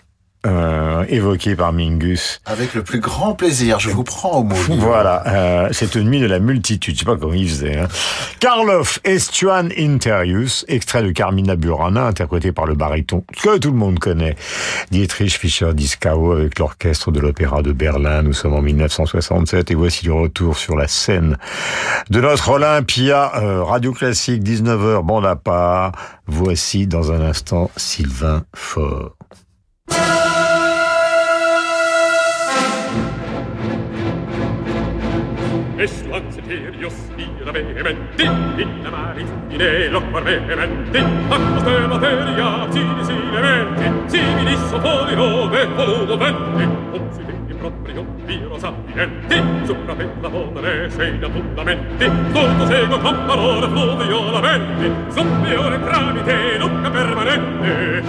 Euh, évoquée par Mingus. Avec le plus grand plaisir, je vous prends au mot. Voilà, euh, cette nuit de la multitude, je sais pas comment il faisait. Hein. Karloff Estuan Interius, extrait de Carmina Burana, interprété par le baryton que tout le monde connaît, Dietrich Fischer-Dieskau avec l'orchestre de l'Opéra de Berlin. Nous sommes en 1967 et voici le retour sur la scène de notre Olympia euh, Radio Classique 19h bande à part. Voici dans un instant Sylvain Faure. e slanzetieri ostira vehementi in amari fine lo corrementi acqua stella teria cini si lementi simili sofori ove vodo venti onzi vini proprio viro sapienti sopra pella volere sei da fondamenti stolto seguo con parole tramite lucca permanente.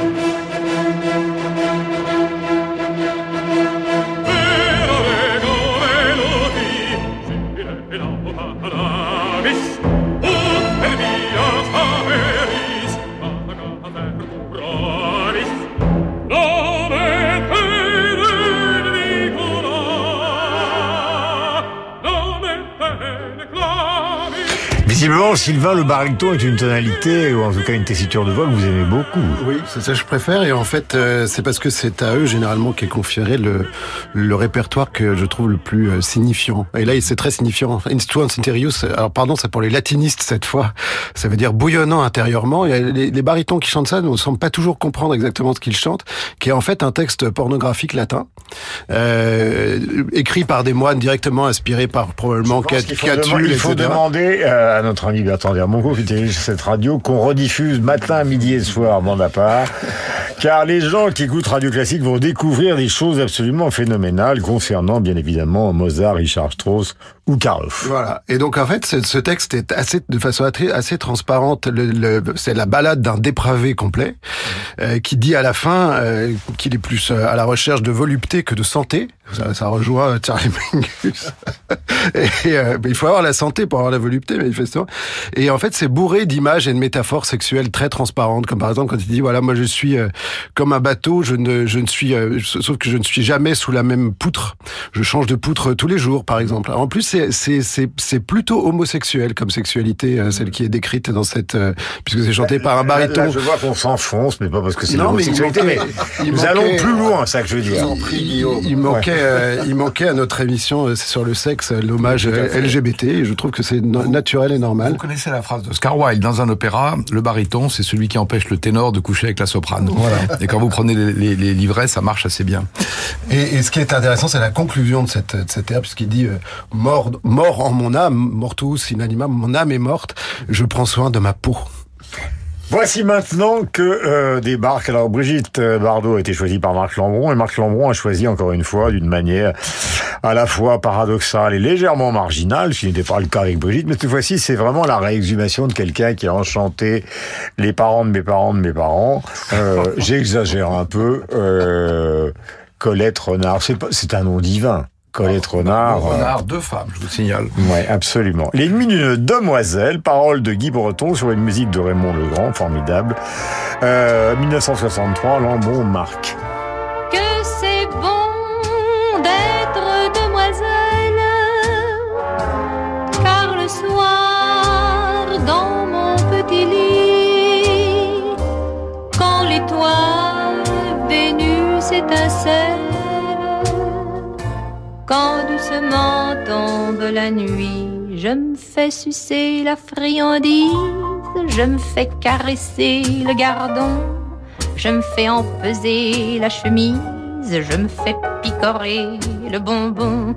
Visiblement, Sylvain le baryton est une tonalité, ou en tout cas une tessiture de voix que vous aimez beaucoup. Oui, c'est ça que je préfère. Et en fait, euh, c'est parce que c'est à eux généralement qu'est conféré le, le répertoire que je trouve le plus euh, signifiant. Et là, c'est très signifiant. Instruans interius, alors pardon, c'est pour les latinistes cette fois. Ça veut dire bouillonnant intérieurement. Et les, les barytons qui chantent ça ne semblent pas toujours comprendre exactement ce qu'ils chantent, qui est en fait un texte pornographique latin, euh, écrit par des moines directement inspirés par probablement faut, Catulle, demander, il faut demander euh, à notre ami Bertrand Dermonco qui dirige cette radio qu'on rediffuse matin, midi et soir, bande à part. Car les gens qui écoutent Radio Classique vont découvrir des choses absolument phénoménales concernant, bien évidemment, Mozart, Richard Strauss ou Karloff. Voilà. Et donc en fait, ce, ce texte est assez, de façon assez, assez transparente. Le, le- c'est la balade d'un dépravé complet euh, qui dit à la fin euh, qu'il est plus euh, à la recherche de volupté que de santé. Ça, ça rejoint euh, Charlie Mingus. et euh, il faut avoir la santé pour avoir la volupté, manifestement. Et en fait, c'est bourré d'images et de métaphores sexuelles très transparentes, comme par exemple quand il dit voilà, moi je suis euh, comme un bateau, je ne, je ne suis, euh, sauf que je ne suis jamais sous la même poutre. Je change de poutre tous les jours, par exemple. En plus, c'est c'est c'est c'est plutôt homosexuel comme sexualité, euh, celle qui est décrite dans cette, euh, puisque c'est chanté par un Là, là, baryton. je vois qu'on s'enfonce, mais pas parce que c'est Non, mais il l'homosexualité, mais, il nous manquait- allons plus loin, ça que je veux dire. Il, il manquait, Ouais. euh, il manquait à notre émission euh, sur le sexe euh, l'hommage. LGBT. Et je trouve que c'est no- naturel et normal. Vous connaissez la phrase d'Oscar Wilde dans un opéra, le baryton, c'est celui qui empêche le ténor de coucher avec la soprano. Et quand vous prenez les, les- les livrets, ça marche assez bien. Et, et ce qui est intéressant, c'est la conclusion de cette, de cette ère, puisqu'il dit euh, mort, mort en mon âme, mortus in anima, mon âme est morte, je prends soin de ma peau. Voici maintenant que euh, débarque. Alors Brigitte euh, Bardot a été choisie par Marc Lambron et Marc Lambron a choisi encore une fois d'une manière à la fois paradoxale et légèrement marginale, ce qui n'était pas le cas avec Brigitte, mais cette fois-ci c'est vraiment la réexhumation de quelqu'un qui a enchanté les parents de mes parents de mes parents. Euh, J'exagère un peu. Euh, Colette Renard, c'est un nom divin. Colette Renard. euh, Renard, deux femmes, je vous signale. oui, absolument. L'ennemi d'une demoiselle, parole de Guy Breton sur une musique de Raymond Legrand, formidable. Euh, 1963, Lambon marque. Quand doucement tombe la nuit, je me fais sucer la friandise, je me fais caresser le gardon, je me fais empeser la chemise, je me fais picorer le bonbon,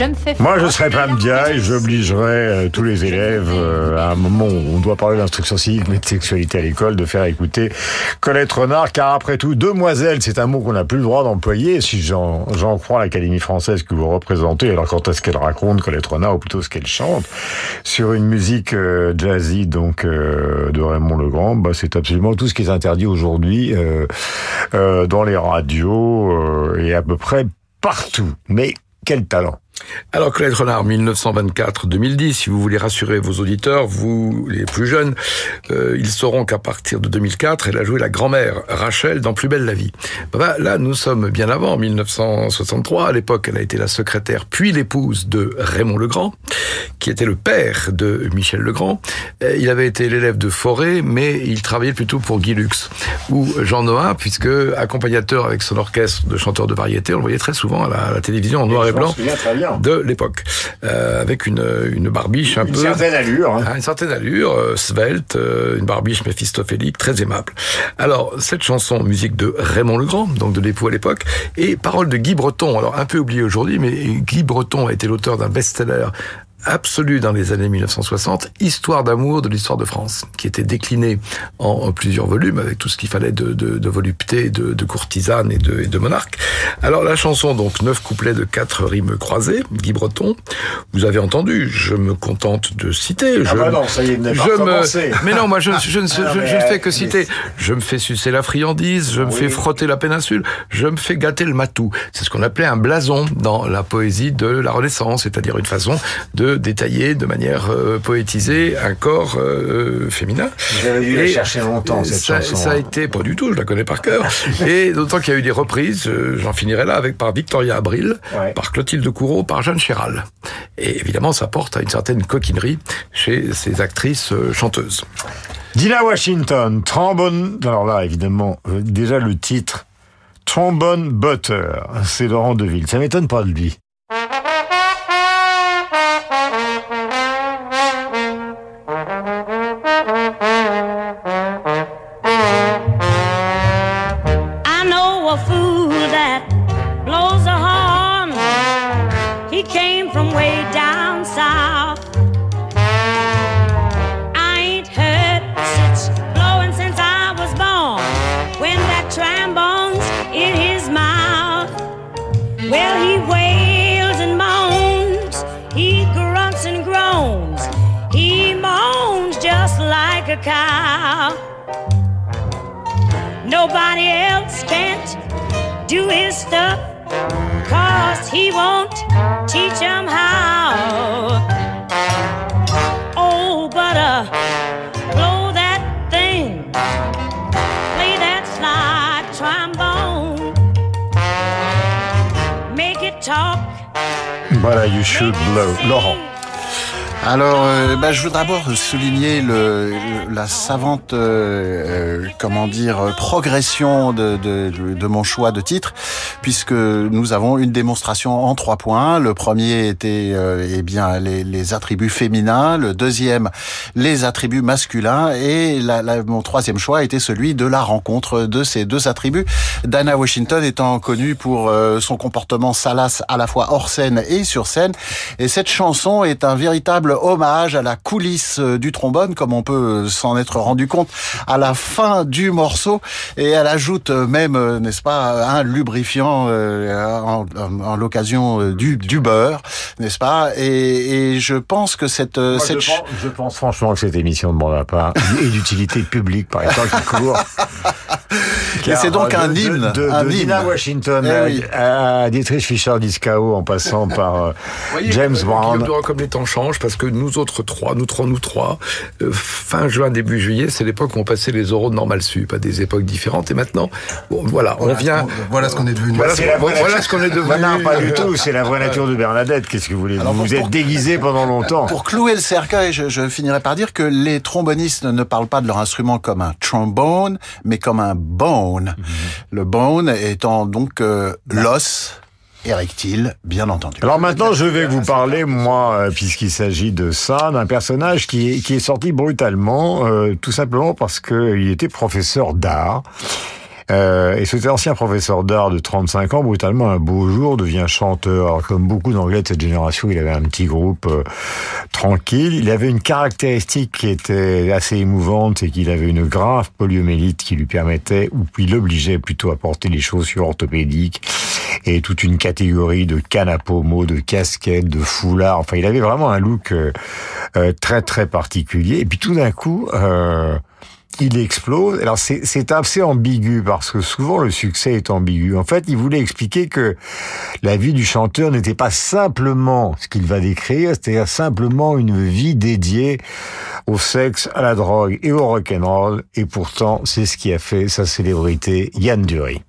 je me fais Moi, je serais pas Mdia et j'obligerais euh, tous les élèves, euh, à un moment où on doit parler d'instruction civique, mais de sexualité à l'école, de faire écouter Colette Renard, car après tout, demoiselle, c'est un mot qu'on n'a plus le droit d'employer, si j'en crois l'Académie française que vous représentez, alors quand est-ce qu'elle raconte, Colette Renard, ou plutôt ce qu'elle chante, sur une musique euh, jazzy, donc, euh, de Raymond Legrand, bah, c'est absolument tout ce qui est interdit aujourd'hui euh, euh, dans les radios euh, et à peu près partout. Mais quel talent Alors, Colette Renard, 1924-2010, si vous voulez rassurer vos auditeurs, vous, les plus jeunes, euh, ils sauront qu'à partir de 2004, elle a joué la grand-mère Rachel dans Plus belle la vie. Bah, bah, là, nous sommes bien avant, 1963. À l'époque, elle a été la secrétaire, puis l'épouse de Raymond Legrand, qui était le père de Michel Legrand. Euh, Il avait été l'élève de Forêt, mais il travaillait plutôt pour Guy Lux ou Jean Noah, puisque accompagnateur avec son orchestre de chanteurs de variété, on le voyait très souvent à la, à la télévision en noir et m'en blanc de l'époque, euh, avec une, une barbiche un Une peu... certaine allure, hein. Ah, Une certaine allure, euh, svelte, euh, une barbiche méphistophélique, très aimable. Alors, cette chanson, musique de Raymond Legrand, donc de l'époux à l'époque, et parole de Guy Breton, alors un peu oublié aujourd'hui, mais Guy Breton a été l'auteur d'un best-seller absolu dans les années 1960, Histoire d'amour de l'histoire de France, qui était décliné en, plusieurs volumes avec tout ce qu'il fallait de, de, de volupté, de, de courtisane et de, et de monarque. Alors la chanson, donc neuf couplets de quatre rimes croisées, Guy Breton, vous avez entendu, je me contente de citer. Ah je, bah non, ça y est, je recommencé. Mais non, moi je, je, ne- Ah non, je- mais, je ne fais que citer. Je me fais sucer la friandise, je me Oui. fais frotter la péninsule, je me fais gâter le matou. C'est ce qu'on appelait un blason dans la poésie de la Renaissance, c'est-à-dire une façon de détailler de manière euh, poétisée un corps euh, féminin. Vous avez dû la chercher longtemps, cette ça, chanson, Ça a été, pas du tout, je la connais par cœur. Et d'autant qu'il y a eu des reprises, euh, j'en finirai là, avec par Victoria Abril, par Clotilde Courreau, par Jeanne Chéral. Et évidemment, ça porte à une certaine coquinerie chez ces actrices euh, chanteuses. Dina Washington, trombone. Alors là, évidemment, euh, déjà le titre, Trombone Butter, c'est Laurent Deville. Ça m'étonne pas de lui. Cow. Nobody else can't do his stuff, cause he won't teach 'em how. Oh, but uh, blow that thing, play that slide trombone, make it talk. Voilà, You Should Blow. Laurent. Alors, euh, bah, je veux d'abord souligner le, la savante, euh, euh, comment dire, euh, progression de, de, de mon choix de titre, puisque nous avons une démonstration en trois points. Le premier était, euh, eh bien, les, les attributs féminins. Le deuxième, les attributs masculins. Et la, la- mon troisième choix était celui de la rencontre de ces deux attributs. Dana Washington étant connue pour son comportement salace à la fois hors scène et sur scène. Et cette chanson est un véritable hommage à la coulisse euh, du trombone, comme on peut euh, s'en être rendu compte à la fin du morceau. Et elle ajoute euh, même, n'est-ce pas, un lubrifiant en, en- en l'occasion du, du beurre, n'est-ce pas? Et, et je pense que cette, Moi, cette je, pense, je pense franchement que cette émission ne demande pas et d'utilité publique par les temps qui courent. Et c'est donc de- un de- hymne, De, de un hymne. Washington Eh à- oui. à, Dietrich Fischer-Dieskau en passant par Voyez, James Brown. Comme les temps changent, parce que nous autres trois, nous trois, nous trois, euh, fin juin, début juillet, c'est l'époque où on passait les oraux de Normal Sup, à des époques différentes. Et maintenant, bon, voilà, on Voilà vient. ce qu'on- voilà ce qu'on est devenu. Voilà, C'est ce qu'on- vraie voilà nature- ce qu'on est devenu. Non, pas du tout. C'est la vraie nature de Bernadette. Qu'est-ce que vous voulez Vous vous êtes déguisé pendant longtemps. Pour clouer le cercueil, je, je finirai par dire que les trombonistes ne parlent pas de leur instrument comme un trombone, mais comme un bone. Mhm. Le bone étant donc euh, l'os érectile, bien entendu. Alors maintenant, je vais vous parler, moi, euh, puisqu'il s'agit de ça, d'un personnage qui est, sorti brutalement, euh, tout simplement parce qu'il était professeur d'art. Euh, et cet ancien professeur d'art de 35 ans, brutalement, un beau jour, devient chanteur. Comme beaucoup d'anglais de cette génération, il avait un petit groupe euh, tranquille. Il avait une caractéristique qui était assez émouvante, c'est qu'il avait une grave poliomélite qui lui permettait, ou qui l'obligeait plutôt à porter les chaussures orthopédiques et toute une catégorie de cannes à de casquettes, de foulards. Enfin, il avait vraiment un look euh, euh, très très particulier. Et puis tout d'un coup, euh, il explose. Alors c'est c'est assez ambigu parce que souvent le succès est ambigu. En fait, il voulait expliquer que la vie du chanteur n'était pas simplement ce qu'il va décrire, c'est-à-dire simplement une vie dédiée au sexe, à la drogue et au rock'n'roll. Et pourtant, c'est ce qui a fait sa célébrité, Yann Dury.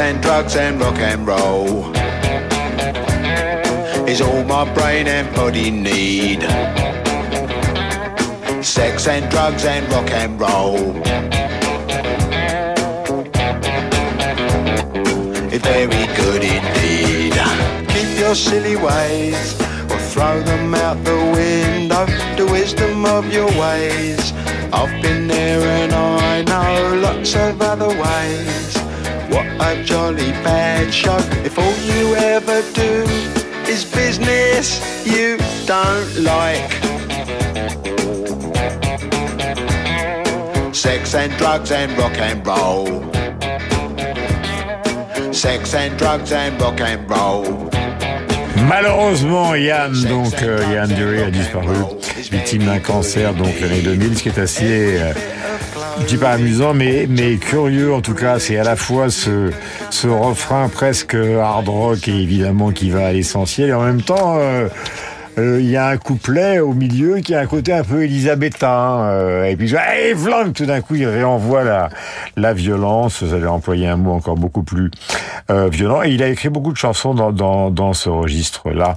And drugs and rock and roll is all my brain and body need. Sex and drugs and rock and roll. It's very good indeed. Keep your silly ways or throw them out the window. The wisdom of your ways. I've been there and I know lots of other ways. What a jolly bad show. If all you ever do is business you don't like. Sex and drugs and rock and roll. Sex and drugs and rock and roll. Malheureusement, Yann, donc euh, Yann Dury a disparu, victime d'un cancer, donc l'année 2000, ce qui est assez, euh, je dis pas amusant, mais mais curieux en tout cas. C'est à la fois ce ce refrain presque hard rock et évidemment qui va à l'essentiel, et en même temps. euh, euh, il y a un couplet au milieu qui a un côté un peu élisabétain. euh, et puis, hey, vlang, tout d'un coup, il réenvoie la, la violence. Vous avez employé un mot encore beaucoup plus euh, violent. Et il a écrit beaucoup de chansons dans, dans, ce registre-là.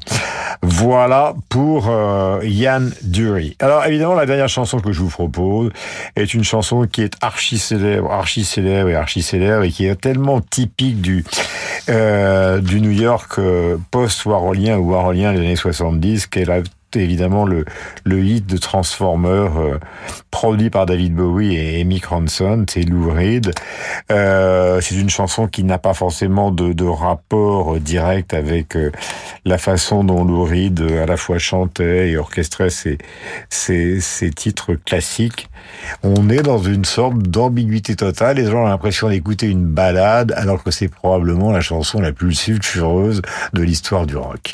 Voilà pour Yann Dury. Alors, évidemment, la dernière chanson que je vous propose est une chanson qui est archi célèbre, archi célèbre et archi célèbre et qui est tellement typique du, du New York post-warolien ou warolien des années 70 qu'elle a évidemment le, le hit de Transformer euh, produit par David Bowie et, Mick Ronson, c'est Lou Reed. Euh, c'est une chanson qui n'a pas forcément de, de rapport direct avec euh, la façon dont Lou Reed à la fois chantait et orchestrait ses, ses, ses titres classiques. On est dans une sorte d'ambiguïté totale. Les gens ont l'impression d'écouter une balade alors que c'est probablement la chanson la plus sulfureuse de l'histoire du rock.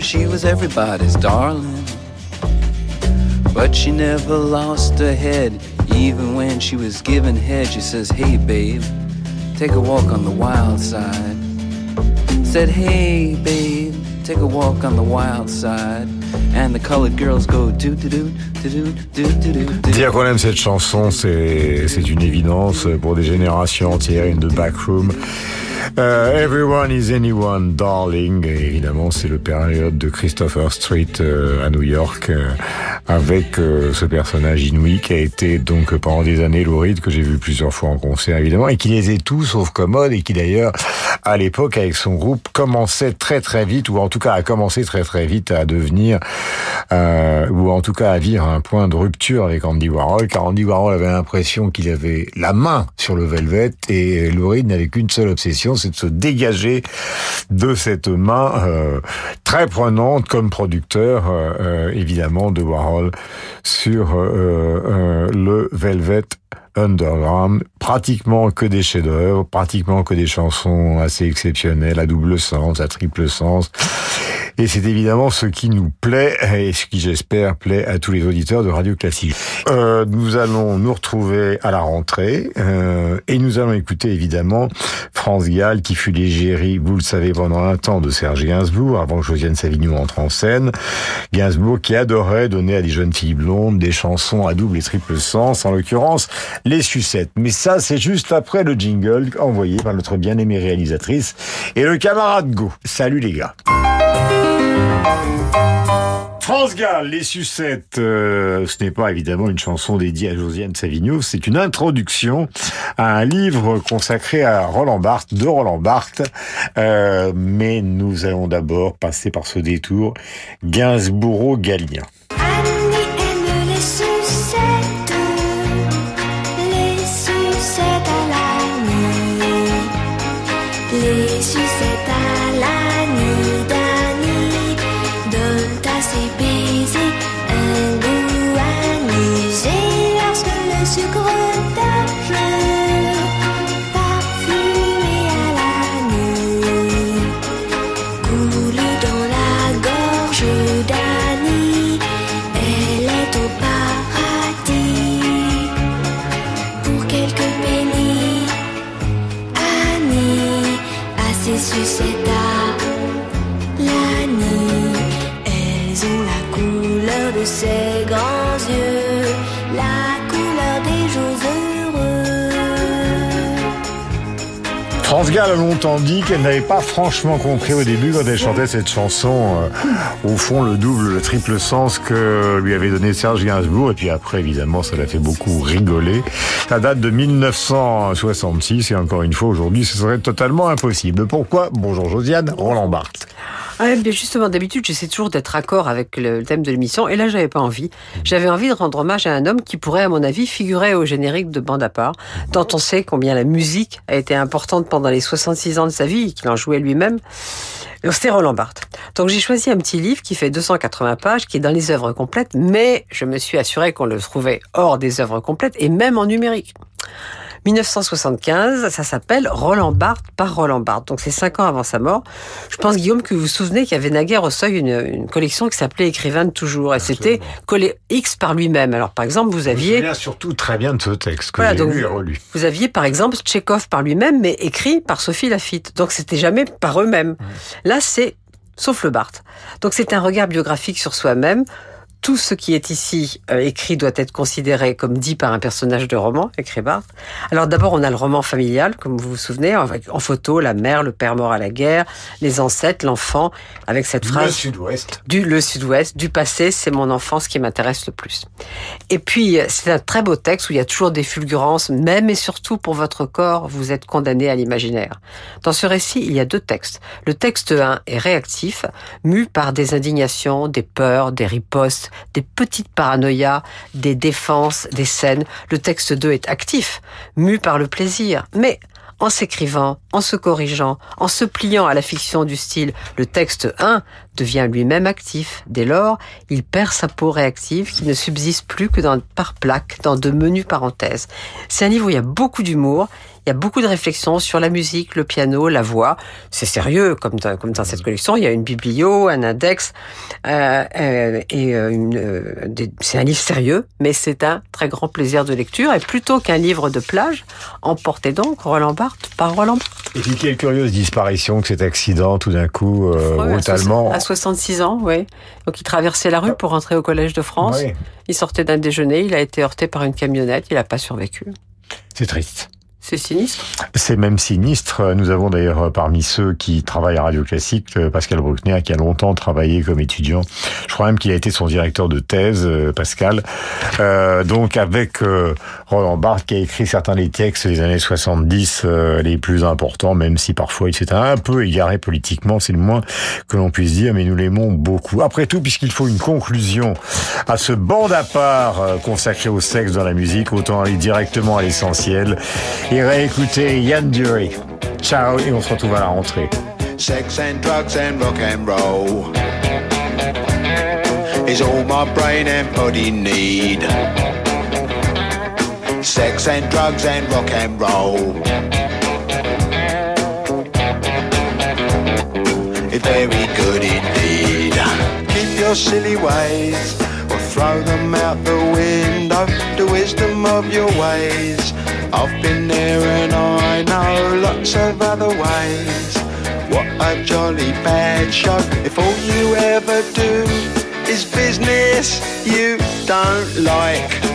she was everybody's darling. But she never lost her head, even when she was given head. She says, Hey babe, take a walk on the wild side. Said, Hey babe, take a walk on the wild side. And the colored girls go doo doo doo. do do do do. Dire qu'on aime cette chanson, c'est une évidence pour des générations entières, une de backroom. Euh, Everyone is anyone, darling. Évidemment, c'est le période de Christopher Street euh, à New York euh, avec ce personnage inouï qui a été donc pendant des années Lou Reed, que j'ai vu plusieurs fois en concert évidemment et qui les est tous sauf commode et qui d'ailleurs à l'époque avec son groupe commençait très très vite ou en tout cas a commencé très très vite à devenir ou en tout cas à vivre un point de rupture avec Andy Warhol car Andy Warhol avait l'impression qu'il avait la main sur le Velvet et Lou Reed n'avait qu'une seule obsession c'est de se dégager de cette main euh, très prenante comme producteur euh, euh, évidemment de Warhol sur le Velvet Underground, pratiquement que des chefs-d'œuvre, pratiquement que des chansons assez exceptionnelles, à double sens, à triple sens. Et c'est évidemment ce qui nous plaît et ce qui, j'espère, plaît à tous les auditeurs de Radio Classique. Euh, nous allons nous retrouver à la rentrée euh, et nous allons écouter évidemment France Gall qui fut l'égérie, vous le savez, pendant un temps de Serge Gainsbourg, avant que Josiane Savignon entre en scène. Gainsbourg qui adorait donner à des jeunes filles blondes des chansons à double et triple sens, en l'occurrence les sucettes. Mais ça, c'est juste après le jingle envoyé par notre bien-aimée réalisatrice et le camarade Go. Salut les gars. France Gall, les sucettes, euh, ce n'est pas évidemment une chanson dédiée à Josiane Savigno, c'est une introduction à un livre consacré à Roland Barthes, de Roland Barthes, euh, mais nous allons d'abord passer par ce détour Gainsbourg-Gallien. France Gall a longtemps dit qu'elle n'avait pas franchement compris au début quand elle chantait cette chanson, euh, au fond le double, le triple sens que lui avait donné Serge Gainsbourg. Et puis après, évidemment, ça l'a fait beaucoup rigoler. Ça date de 1966 et encore une fois, aujourd'hui, ce serait totalement impossible. Pourquoi? Bonjour Josiane, Roland Barthes. Ah, mais justement, d'habitude, j'essaie toujours d'être accord avec le thème de l'émission, et là, j'avais pas envie. J'avais envie de rendre hommage à un homme qui pourrait, à mon avis, figurer au générique de Bande à part, tant on sait combien la musique a été importante pendant les 66 ans de sa vie, qu'il en jouait lui-même. C'était Roland Barthes. Donc j'ai choisi un petit livre qui fait 280 pages, qui est dans les œuvres complètes, mais je me suis assuré qu'on le trouvait hors des œuvres complètes et même en numérique. 1975, ça s'appelle Roland Barthes par Roland Barthes. Donc c'est cinq ans avant sa mort. Je pense, Guillaume, que vous vous souvenez qu'il y avait naguère au seuil une, une collection qui s'appelait Écrivain de toujours. Et c'était collé X par lui-même. Alors par exemple, vous Je aviez... souviens surtout très bien de ce texte que Voilà, j'ai lu et vous- relu. Vous aviez par exemple Tchekhov par lui-même, mais écrit par Sophie Lafitte. Donc c'était jamais par eux-mêmes. Là, c'est sauf le Barthes. Donc c'est un regard biographique sur soi-même, tout ce qui est ici euh, écrit doit être considéré comme dit par un personnage de roman, écrit Barthes. Alors d'abord, on a le roman familial, comme vous vous souvenez, avec en photo la mère, le père mort à la guerre, les ancêtres, l'enfant, avec cette phrase Le Sud-Ouest. du le Sud-Ouest, du passé, c'est mon enfance qui m'intéresse le plus. Et puis, euh, c'est un très beau texte où il y a toujours des fulgurances, même et surtout pour votre corps, vous êtes condamné à l'imaginaire. Dans ce récit, il y a deux textes. Le texte 1 est réactif, mu par des indignations, des peurs, des ripostes, des petites paranoïas, des défenses, des scènes. Le texte 2 est actif, mu par le plaisir, mais en s'écrivant, en se corrigeant, en se pliant à la fiction du style, le texte 1 devient lui-même actif. Dès lors, il perd sa peau réactive qui ne subsiste plus que dans, par plaques, dans de menues parenthèses. C'est un livre où il y a beaucoup d'humour, il y a beaucoup de réflexions sur la musique, le piano, la voix. C'est sérieux, comme dans, comme dans cette collection. Il y a une biblio, un index, euh, euh, et euh, c'est un livre sérieux, mais c'est un très grand plaisir de lecture. Et plutôt qu'un livre de plage, emportez donc Roland Barthes par Roland Barthes. Et puis quelle curieuse disparition que cet accident, tout d'un coup, brutalement. À 66 ans, oui. Donc il traversait la rue pour rentrer au Collège de France. Oui. Il sortait d'un déjeuner, il a été heurté par une camionnette, il n'a pas survécu. C'est triste. C'est sinistre. C'est même sinistre. Nous avons d'ailleurs euh, parmi ceux qui travaillent à Radio Classique, euh, Pascal Bruckner, qui a longtemps travaillé comme étudiant. Je crois même qu'il a été son directeur de thèse, euh, Pascal. Donc avec Roland Barthes, qui a écrit certains des textes des années 70 euh, les plus importants, même si parfois il s'est un peu égaré politiquement, c'est le moins que l'on puisse dire, mais nous l'aimons beaucoup. Après tout, puisqu'il faut une conclusion à ce bande à part consacré au sexe dans la musique, autant aller directement à l'essentiel réécouter Yann Dury. Ciao et on se retrouve à la rentrée. Sex and drugs and rock and roll is all my brain and body need. Sex and drugs and rock and roll. It's very good indeed. Keep your silly ways or throw them out the window. The wisdom of your ways. I've been there and I know lots of other ways. What a jolly bad show. If all you ever do is business you don't like.